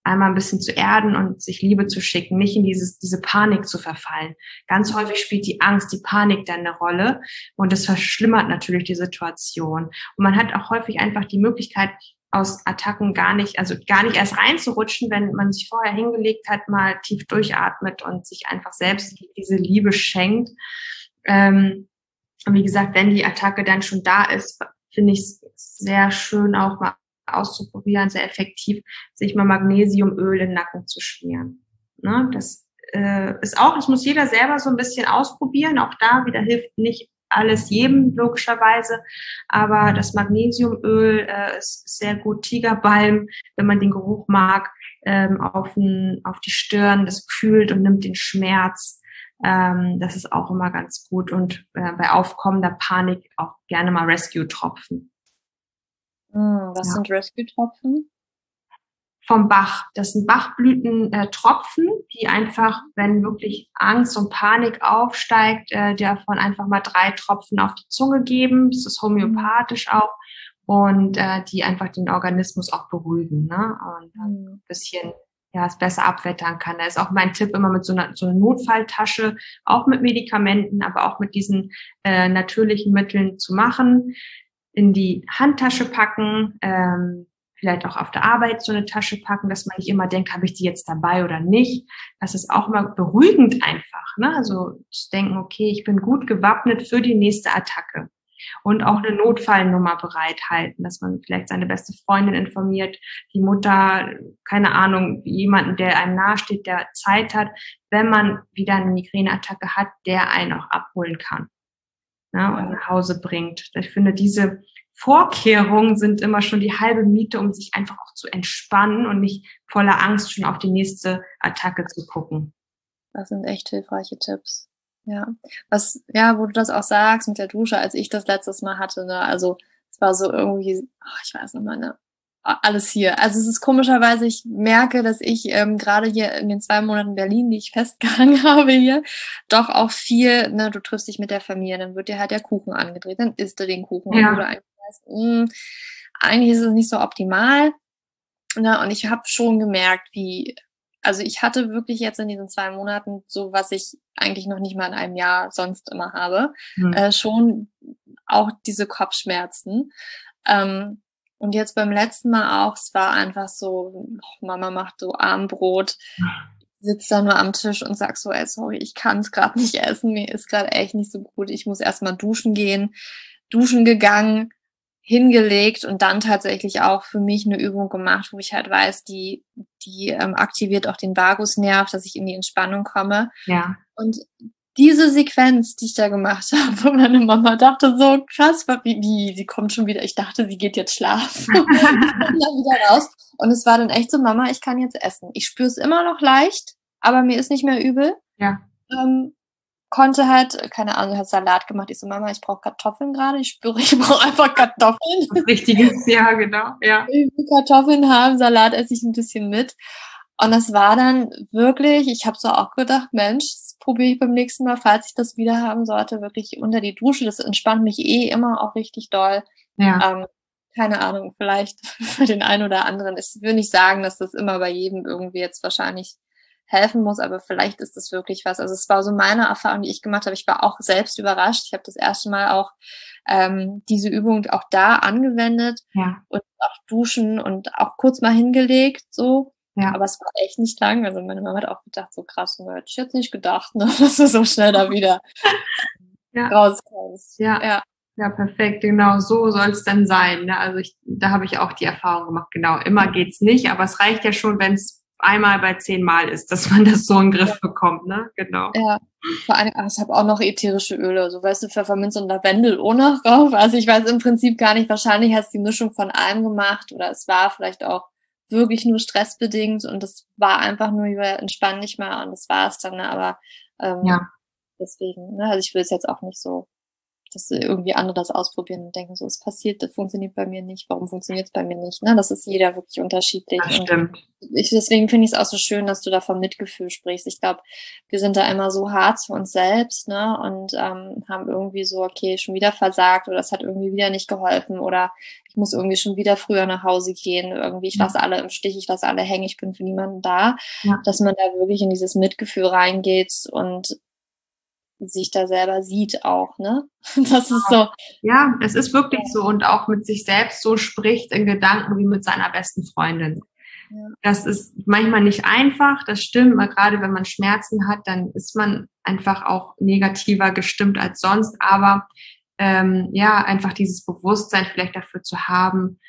einmal ein bisschen zu erden und sich Liebe zu schicken, nicht in dieses, diese Panik zu verfallen. Ganz häufig spielt die Angst, die Panik dann eine Rolle und das verschlimmert natürlich die Situation. Und man hat auch häufig einfach die Möglichkeit, aus Attacken gar nicht, also gar nicht erst reinzurutschen, wenn man sich vorher hingelegt hat, mal tief durchatmet und sich einfach selbst diese Liebe schenkt. Ähm, und wie gesagt, wenn die Attacke dann schon da ist, finde ich es sehr schön auch mal auszuprobieren, sehr effektiv, sich mal Magnesiumöl in den Nacken zu schmieren. Ne? Das äh, ist auch, das muss jeder selber so ein bisschen ausprobieren. Auch da wieder hilft nicht alles jedem logischerweise, aber das Magnesiumöl äh, ist sehr gut. Tigerbalm, wenn man den Geruch mag, ähm, auf, den, auf die Stirn, das kühlt und nimmt den Schmerz. Ähm, das ist auch immer ganz gut und äh, bei aufkommender Panik auch gerne mal Rescue-Tropfen. Hm, was ja. sind Rescue-Tropfen? Vom Bach. Das sind Bachblütentropfen, äh, die einfach, wenn wirklich Angst und Panik aufsteigt, äh, davon einfach mal drei Tropfen auf die Zunge geben. Das ist homöopathisch mhm. auch und äh, die einfach den Organismus auch beruhigen ne? und mhm. ein bisschen ja, es besser abwettern kann. Da ist auch mein Tipp immer mit so einer, so einer Notfalltasche, auch mit Medikamenten, aber auch mit diesen äh, natürlichen Mitteln zu machen, in die Handtasche packen, ähm, vielleicht auch auf der Arbeit so eine Tasche packen, dass man nicht immer denkt, habe ich die jetzt dabei oder nicht. Das ist auch immer beruhigend einfach. Ne? Also zu denken, okay, ich bin gut gewappnet für die nächste Attacke. Und auch eine Notfallnummer bereithalten, dass man vielleicht seine beste Freundin informiert, die Mutter, keine Ahnung, jemanden, der einem nahesteht, der Zeit hat, wenn man wieder eine Migräneattacke hat, der einen auch abholen kann ne, und nach Hause bringt. Ich finde, diese Vorkehrungen sind immer schon die halbe Miete, um sich einfach auch zu entspannen und nicht voller Angst schon auf die nächste Attacke zu gucken. Das sind echt hilfreiche Tipps. Ja. Was, ja, wo du das auch sagst mit der Dusche, als ich das letztes Mal hatte, ne, also es war so irgendwie, oh, ich weiß nicht mal, ne, alles hier. Also es ist komischerweise, ich merke, dass ich ähm, gerade hier in den zwei Monaten Berlin, die ich [laughs] festgehangen habe hier, doch auch viel, ne, du triffst dich mit der Familie, dann wird dir halt der Kuchen angedreht, dann isst du den Kuchen ja. oder heißt, mh, hm, eigentlich ist es nicht so optimal. Na, und ich habe schon gemerkt, wie, also ich hatte wirklich jetzt in diesen zwei Monaten so, was ich eigentlich noch nicht mal in einem Jahr sonst immer habe, mhm. äh, schon auch diese Kopfschmerzen. Ähm, und jetzt beim letzten Mal auch, es war einfach so, oh, Mama macht so Armbrot, sitzt da nur am Tisch und sagt so, ey, sorry, ich kann es gerade nicht essen, mir ist gerade echt nicht so gut, ich muss erstmal duschen gehen, duschen gegangen, hingelegt und dann tatsächlich auch für mich eine Übung gemacht, wo ich halt weiß, die, die ähm, aktiviert auch den Vagusnerv, dass ich in die Entspannung komme. Ja. Und diese Sequenz, die ich da gemacht [laughs] habe, meine Mama dachte so krass, wie, wie, sie kommt schon wieder. Ich dachte, sie geht jetzt schlafen. [laughs] dann wieder raus. Und es war dann echt so, Mama, ich kann jetzt essen. Ich spüre es immer noch leicht, aber mir ist nicht mehr übel. Ja. Ähm, konnte halt, keine Ahnung, hat Salat gemacht. Ich so, Mama, ich brauche Kartoffeln gerade. Ich spüre, ich brauche einfach Kartoffeln. [laughs] Richtiges, ja, genau, ja. Ich will Kartoffeln haben, Salat esse ich ein bisschen mit. Und das war dann wirklich, ich habe so auch gedacht, Mensch, probiere ich beim nächsten Mal, falls ich das wieder haben sollte, wirklich unter die Dusche. Das entspannt mich eh immer auch richtig doll. Ja. Ähm, keine Ahnung, vielleicht [laughs] für den einen oder anderen. Ich will nicht sagen, dass das immer bei jedem irgendwie jetzt wahrscheinlich helfen muss, aber vielleicht ist das wirklich was. Also es war so meine Erfahrung, die ich gemacht habe. Ich war auch selbst überrascht. Ich habe das erste Mal auch ähm, diese Übung auch da angewendet ja. und auch duschen und auch kurz mal hingelegt so. Ja. Aber es war echt nicht lang. Also meine Mama hat auch gedacht, so krass, ne, hätte ich jetzt nicht gedacht, ne, [laughs] dass du so schnell da wieder [laughs] ja. rauskommst. Ja. ja. Ja, perfekt, genau, so soll es dann sein. Ne? Also ich, da habe ich auch die Erfahrung gemacht, genau, immer geht's nicht, aber es reicht ja schon, wenn es einmal bei zehnmal ist, dass man das so in den Griff ja. bekommt, ne? Genau. Ja, vor allem, ach, ich habe auch noch ätherische Öle, so weißt du, Pfefferminz und Lavendel ohne drauf. Also ich weiß im Prinzip gar nicht, wahrscheinlich hast du die Mischung von allem gemacht oder es war vielleicht auch wirklich nur stressbedingt und es war einfach nur, entspann dich mal und das war es dann, ne? aber ähm, ja. deswegen, ne? also ich will es jetzt auch nicht so dass irgendwie andere das ausprobieren und denken, so, es passiert, das funktioniert bei mir nicht, warum funktioniert es bei mir nicht? Ne? Das ist jeder wirklich unterschiedlich. Das stimmt. Ich, deswegen finde ich es auch so schön, dass du da vom Mitgefühl sprichst. Ich glaube, wir sind da immer so hart zu uns selbst, ne? Und ähm, haben irgendwie so, okay, schon wieder versagt oder es hat irgendwie wieder nicht geholfen oder ich muss irgendwie schon wieder früher nach Hause gehen, irgendwie, ich lasse alle im Stich, ich lasse alle hängen, ich bin für niemanden da, ja. dass man da wirklich in dieses Mitgefühl reingeht und sich da selber sieht auch, ne? [laughs] Das ist so. Ja, es ist wirklich so und auch mit sich selbst so spricht in Gedanken wie mit seiner besten Freundin. Ja. Das ist manchmal nicht einfach, das stimmt, weil gerade wenn man Schmerzen hat, dann ist man einfach auch negativer gestimmt als sonst, aber ähm, ja, einfach dieses Bewusstsein vielleicht dafür zu haben,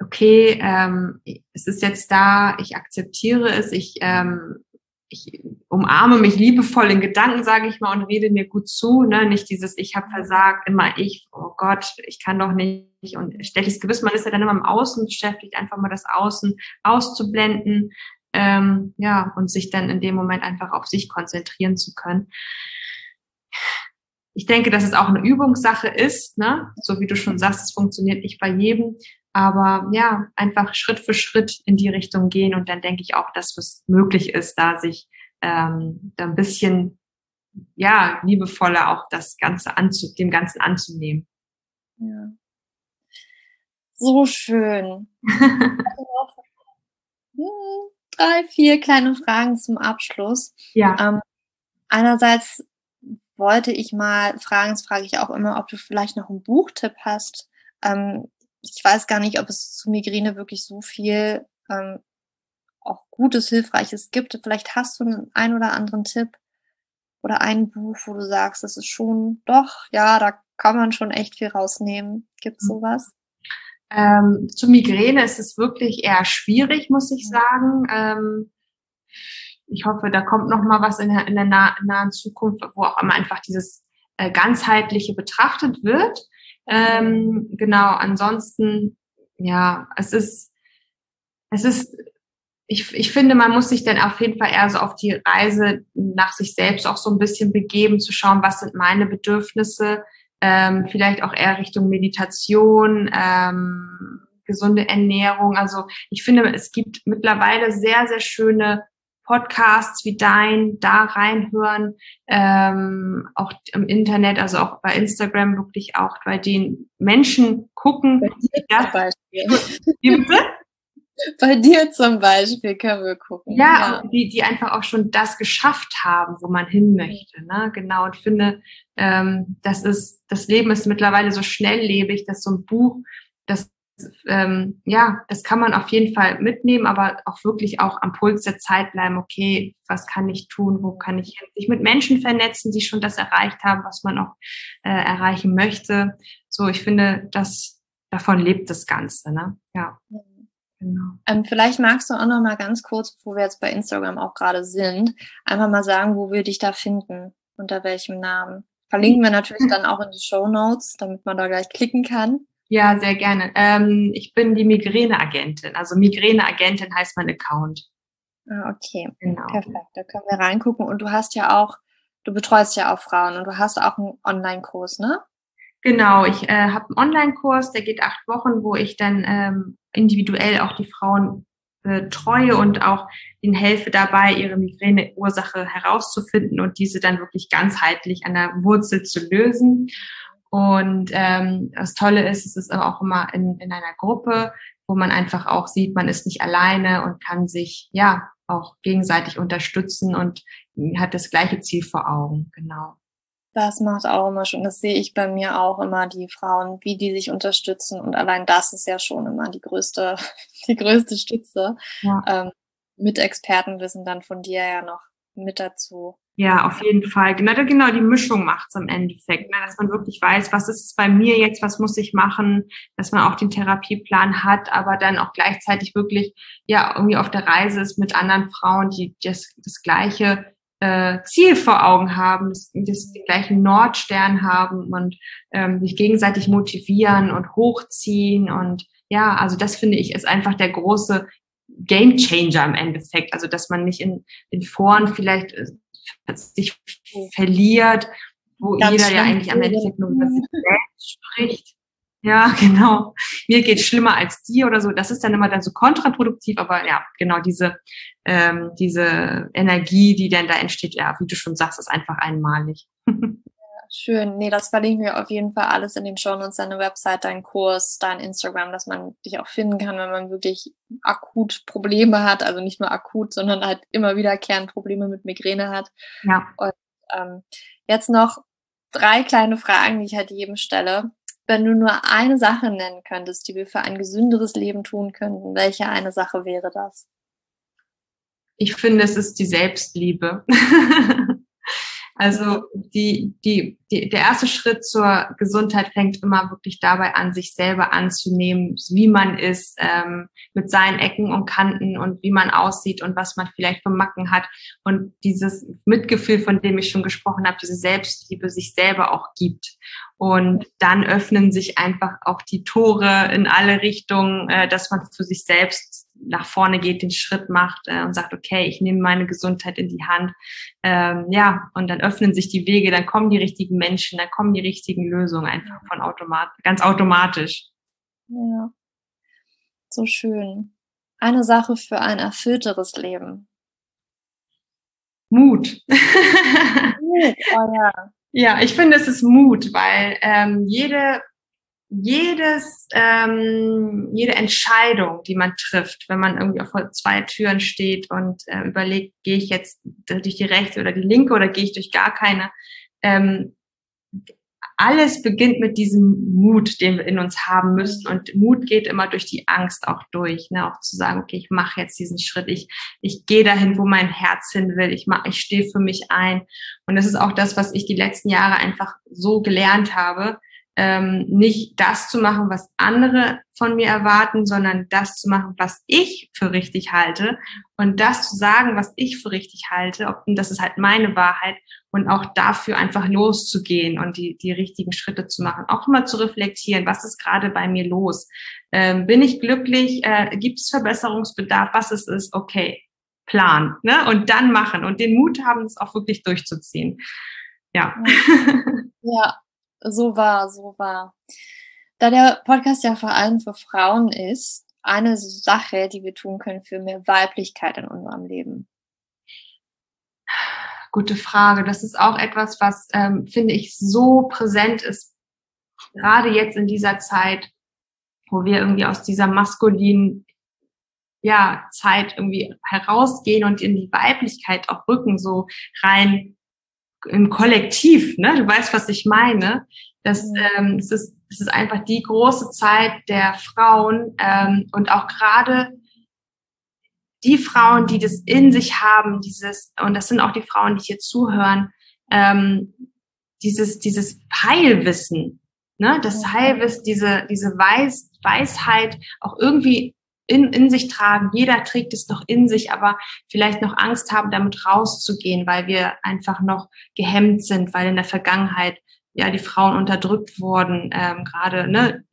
okay, ähm, es ist jetzt da, ich akzeptiere es, ich ähm, ich umarme mich liebevoll in Gedanken, sage ich mal, und rede mir gut zu. Ne? Nicht dieses, ich habe versagt, immer ich, oh Gott, ich kann doch nicht. Und schlechtes Gewissen, man ist ja dann immer im Außen beschäftigt, einfach mal das Außen auszublenden. Ähm, ja, und sich dann in dem Moment einfach auf sich konzentrieren zu können. Ich denke, dass es auch eine Übungssache ist, ne? so wie du schon sagst, es funktioniert nicht bei jedem. Aber ja, einfach Schritt für Schritt in die Richtung gehen und dann denke ich auch, dass es möglich ist, da sich ähm, da ein bisschen ja liebevoller auch das Ganze anzu dem Ganzen anzunehmen. Ja. So schön. [laughs] Drei, vier kleine Fragen zum Abschluss. Ja. Ähm, einerseits wollte ich mal fragen, das frage ich auch immer, ob du vielleicht noch einen Buchtipp hast. Ähm, ich weiß gar nicht, ob es zu Migräne wirklich so viel ähm, auch Gutes, Hilfreiches gibt. Vielleicht hast du einen, einen oder anderen Tipp oder ein Buch, wo du sagst, das ist schon, doch, ja, da kann man schon echt viel rausnehmen. Gibt es mhm. sowas? Ähm, zu Migräne ist es wirklich eher schwierig, muss ich sagen. Ähm, ich hoffe, da kommt noch mal was in der, in der nah, nahen Zukunft, wo auch immer einfach dieses äh, ganzheitliche betrachtet wird. Ähm, genau, ansonsten, ja, es ist, es ist, ich, ich finde, man muss sich dann auf jeden Fall eher so auf die Reise nach sich selbst auch so ein bisschen begeben, zu schauen, was sind meine Bedürfnisse, ähm, vielleicht auch eher Richtung Meditation, ähm, gesunde Ernährung. Also ich finde, es gibt mittlerweile sehr, sehr schöne Podcasts wie dein da reinhören, ähm, auch im Internet, also auch bei Instagram wirklich auch bei den Menschen gucken. Bei dir ja, zum Beispiel. Bei dir zum Beispiel können wir gucken. Ja, ja. Die, die einfach auch schon das geschafft haben, wo man hin möchte. Ne? Genau. Und finde, ähm, das ist, das Leben ist mittlerweile so schnelllebig, dass so ein Buch, das ähm, ja, das kann man auf jeden Fall mitnehmen, aber auch wirklich auch am Puls der Zeit bleiben, okay, was kann ich tun, wo kann ich sich mit Menschen vernetzen, die schon das erreicht haben, was man auch äh, erreichen möchte. So, ich finde, das davon lebt das Ganze, ne? Ja. Genau. Ähm, vielleicht magst du auch noch mal ganz kurz, wo wir jetzt bei Instagram auch gerade sind, einfach mal sagen, wo wir dich da finden, unter welchem Namen. Verlinken wir natürlich [laughs] dann auch in die Show Notes, damit man da gleich klicken kann. Ja, sehr gerne. Ähm, ich bin die Migräneagentin. Also Migräneagentin heißt mein Account. Ah, okay. Genau. Perfekt. Da können wir reingucken. Und du hast ja auch, du betreust ja auch Frauen und du hast auch einen Online-Kurs, ne? Genau, ich äh, habe einen Online-Kurs, der geht acht Wochen, wo ich dann ähm, individuell auch die Frauen betreue und auch ihnen helfe dabei, ihre Migräneursache herauszufinden und diese dann wirklich ganzheitlich an der Wurzel zu lösen. Und ähm, das Tolle ist, es ist auch immer in, in einer Gruppe, wo man einfach auch sieht, man ist nicht alleine und kann sich ja auch gegenseitig unterstützen und hat das gleiche Ziel vor Augen. Genau. Das macht auch immer schon, das sehe ich bei mir auch immer, die Frauen, wie die sich unterstützen. Und allein das ist ja schon immer die größte, [laughs] die größte Stütze. Ja. Ähm, mit Expertenwissen dann von dir ja noch mit dazu. Ja, auf jeden Fall. Genau, genau die Mischung macht's im Endeffekt, ne? dass man wirklich weiß, was ist es bei mir jetzt, was muss ich machen, dass man auch den Therapieplan hat, aber dann auch gleichzeitig wirklich ja irgendwie auf der Reise ist mit anderen Frauen, die das, das gleiche äh, Ziel vor Augen haben, das, den gleichen Nordstern haben und ähm, sich gegenseitig motivieren und hochziehen und ja, also das finde ich ist einfach der große Game Changer im Endeffekt. Also dass man nicht in den Foren vielleicht äh, sich verliert, wo Ganz jeder ja eigentlich am Endeffekt nur über sich selbst spricht. Ja, [laughs] genau. Mir geht schlimmer als dir oder so. Das ist dann immer dann so kontraproduktiv, aber ja, genau diese ähm, diese Energie, die dann da entsteht, ja, wie du schon sagst, ist einfach einmalig. [laughs] Schön. Nee, das verlinken wir auf jeden Fall alles in den Show Notes, deine Website, deinen Kurs, dein Instagram, dass man dich auch finden kann, wenn man wirklich akut Probleme hat. Also nicht nur akut, sondern halt immer wiederkehrend Probleme mit Migräne hat. Ja. Und ähm, jetzt noch drei kleine Fragen, die ich halt jedem stelle. Wenn du nur eine Sache nennen könntest, die wir für ein gesünderes Leben tun könnten, welche eine Sache wäre das? Ich finde, es ist die Selbstliebe. [laughs] Also die, die, die, der erste Schritt zur Gesundheit fängt immer wirklich dabei an, sich selber anzunehmen, wie man ist, ähm, mit seinen Ecken und Kanten und wie man aussieht und was man vielleicht für Macken hat. Und dieses Mitgefühl, von dem ich schon gesprochen habe, diese Selbstliebe sich selber auch gibt. Und dann öffnen sich einfach auch die Tore in alle Richtungen, äh, dass man für sich selbst nach vorne geht, den Schritt macht äh, und sagt, okay, ich nehme meine Gesundheit in die Hand. Ähm, ja, und dann öffnen sich die Wege, dann kommen die richtigen Menschen, dann kommen die richtigen Lösungen einfach von automat ganz automatisch. Ja, so schön. Eine Sache für ein erfüllteres Leben. Mut. Mut, oh ja. [laughs] Ja, ich finde, es ist Mut, weil ähm, jede jedes, ähm, jede Entscheidung, die man trifft, wenn man irgendwie auf zwei Türen steht und äh, überlegt, gehe ich jetzt durch die rechte oder die linke oder gehe ich durch gar keine, ähm, alles beginnt mit diesem Mut, den wir in uns haben müssen. Und Mut geht immer durch die Angst auch durch, ne? auch zu sagen, okay, ich mache jetzt diesen Schritt, ich, ich gehe dahin, wo mein Herz hin will, ich mach, ich stehe für mich ein. Und das ist auch das, was ich die letzten Jahre einfach so gelernt habe, ähm, nicht das zu machen, was andere von mir erwarten, sondern das zu machen, was ich für richtig halte und das zu sagen, was ich für richtig halte. Und das ist halt meine Wahrheit und auch dafür einfach loszugehen und die, die richtigen Schritte zu machen. Auch immer zu reflektieren, was ist gerade bei mir los? Ähm, bin ich glücklich? Äh, Gibt es Verbesserungsbedarf? Was ist es? Okay, Plan. Ne? Und dann machen und den Mut haben, es auch wirklich durchzuziehen. Ja. Ja, [laughs] so war, so war. Da der Podcast ja vor allem für Frauen ist, eine Sache, die wir tun können für mehr Weiblichkeit in unserem Leben. Gute Frage. Das ist auch etwas, was, ähm, finde ich, so präsent ist, gerade jetzt in dieser Zeit, wo wir irgendwie aus dieser maskulinen ja, Zeit irgendwie herausgehen und in die Weiblichkeit auch rücken, so rein im Kollektiv, ne? Du weißt, was ich meine. Das, mhm. ähm, es, ist, es ist einfach die große Zeit der Frauen ähm, und auch gerade die Frauen, die das in sich haben, dieses, und das sind auch die Frauen, die hier zuhören, ähm, dieses, dieses Heilwissen, ne, das Heilwissen, diese, diese Weis, Weisheit auch irgendwie in, in sich tragen. Jeder trägt es noch in sich, aber vielleicht noch Angst haben, damit rauszugehen, weil wir einfach noch gehemmt sind, weil in der Vergangenheit ja die Frauen unterdrückt wurden, ähm, gerade ne,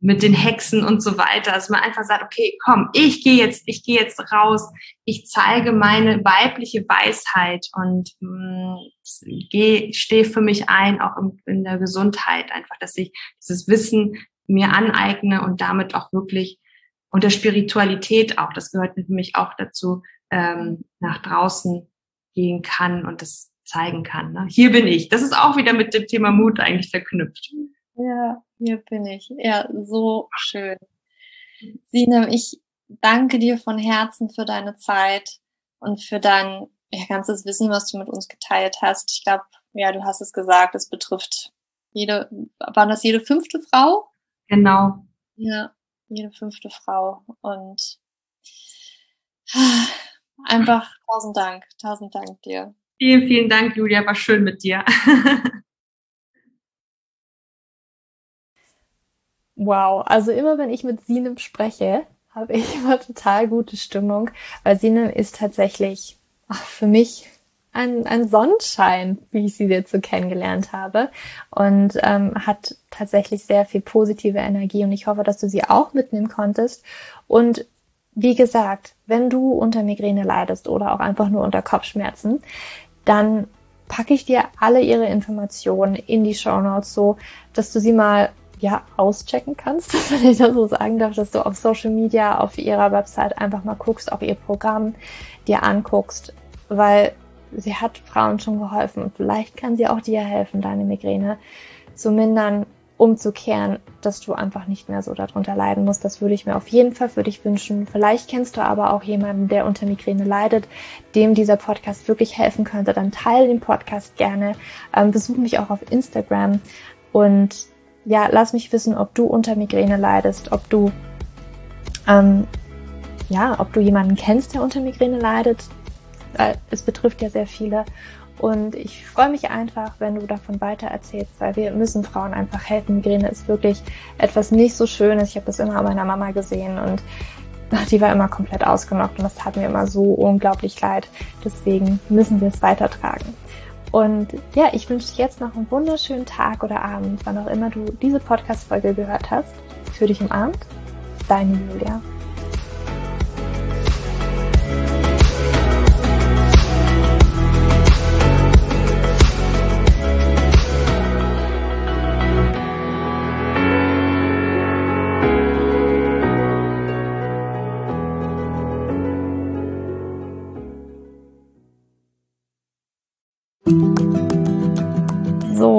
mit den Hexen und so weiter. Also man einfach sagt, okay, komm, ich gehe jetzt, ich gehe jetzt raus, ich zeige meine weibliche Weisheit und mh, mm, gehe, stehe für mich ein, auch in, in der Gesundheit, einfach, dass ich dieses Wissen mir aneigne und damit auch wirklich und der Spiritualität auch, das gehört für mich auch dazu, ähm, nach draußen gehen kann und das zeigen kann. Ne? Hier bin ich. Das ist auch wieder mit dem Thema Mut eigentlich verknüpft. Ja, hier bin ich. Ja, so schön. Sinem, ich danke dir von Herzen für deine Zeit und für dein ja, ganzes Wissen, was du mit uns geteilt hast. Ich glaube, ja, du hast es gesagt, es betrifft jede, waren das jede fünfte Frau? Genau. Ja, jede fünfte Frau. Und Einfach tausend Dank, tausend Dank dir. Vielen, vielen Dank, Julia. War schön mit dir. [laughs] wow, also immer wenn ich mit Sinem spreche, habe ich immer total gute Stimmung, weil Sinem ist tatsächlich ach, für mich ein, ein Sonnenschein, wie ich sie jetzt so kennengelernt habe. Und ähm, hat tatsächlich sehr viel positive Energie. Und ich hoffe, dass du sie auch mitnehmen konntest. Und wie gesagt, wenn du unter Migräne leidest oder auch einfach nur unter Kopfschmerzen, dann packe ich dir alle ihre Informationen in die Show Notes so, dass du sie mal ja auschecken kannst, [laughs] wenn ich das so sagen darf, dass du auf Social Media, auf ihrer Website einfach mal guckst, auch ihr Programm dir anguckst, weil sie hat Frauen schon geholfen und vielleicht kann sie auch dir helfen, deine Migräne zu mindern, umzukehren, dass du einfach nicht mehr so darunter leiden musst. Das würde ich mir auf jeden Fall für dich wünschen. Vielleicht kennst du aber auch jemanden, der unter Migräne leidet, dem dieser Podcast wirklich helfen könnte. Dann teile den Podcast gerne. Ähm, besuch mich auch auf Instagram und ja, lass mich wissen, ob du unter Migräne leidest, ob du ähm, ja, ob du jemanden kennst, der unter Migräne leidet. Es betrifft ja sehr viele und ich freue mich einfach, wenn du davon weiter erzählst, weil wir müssen Frauen einfach helfen. Migräne ist wirklich etwas nicht so Schönes. Ich habe das immer an meiner Mama gesehen und die war immer komplett ausgenockt und das tat mir immer so unglaublich leid. Deswegen müssen wir es weitertragen. Und ja, ich wünsche dir jetzt noch einen wunderschönen Tag oder Abend, wann auch immer du diese Podcast-Folge gehört hast. Für dich im Abend. Deine Julia.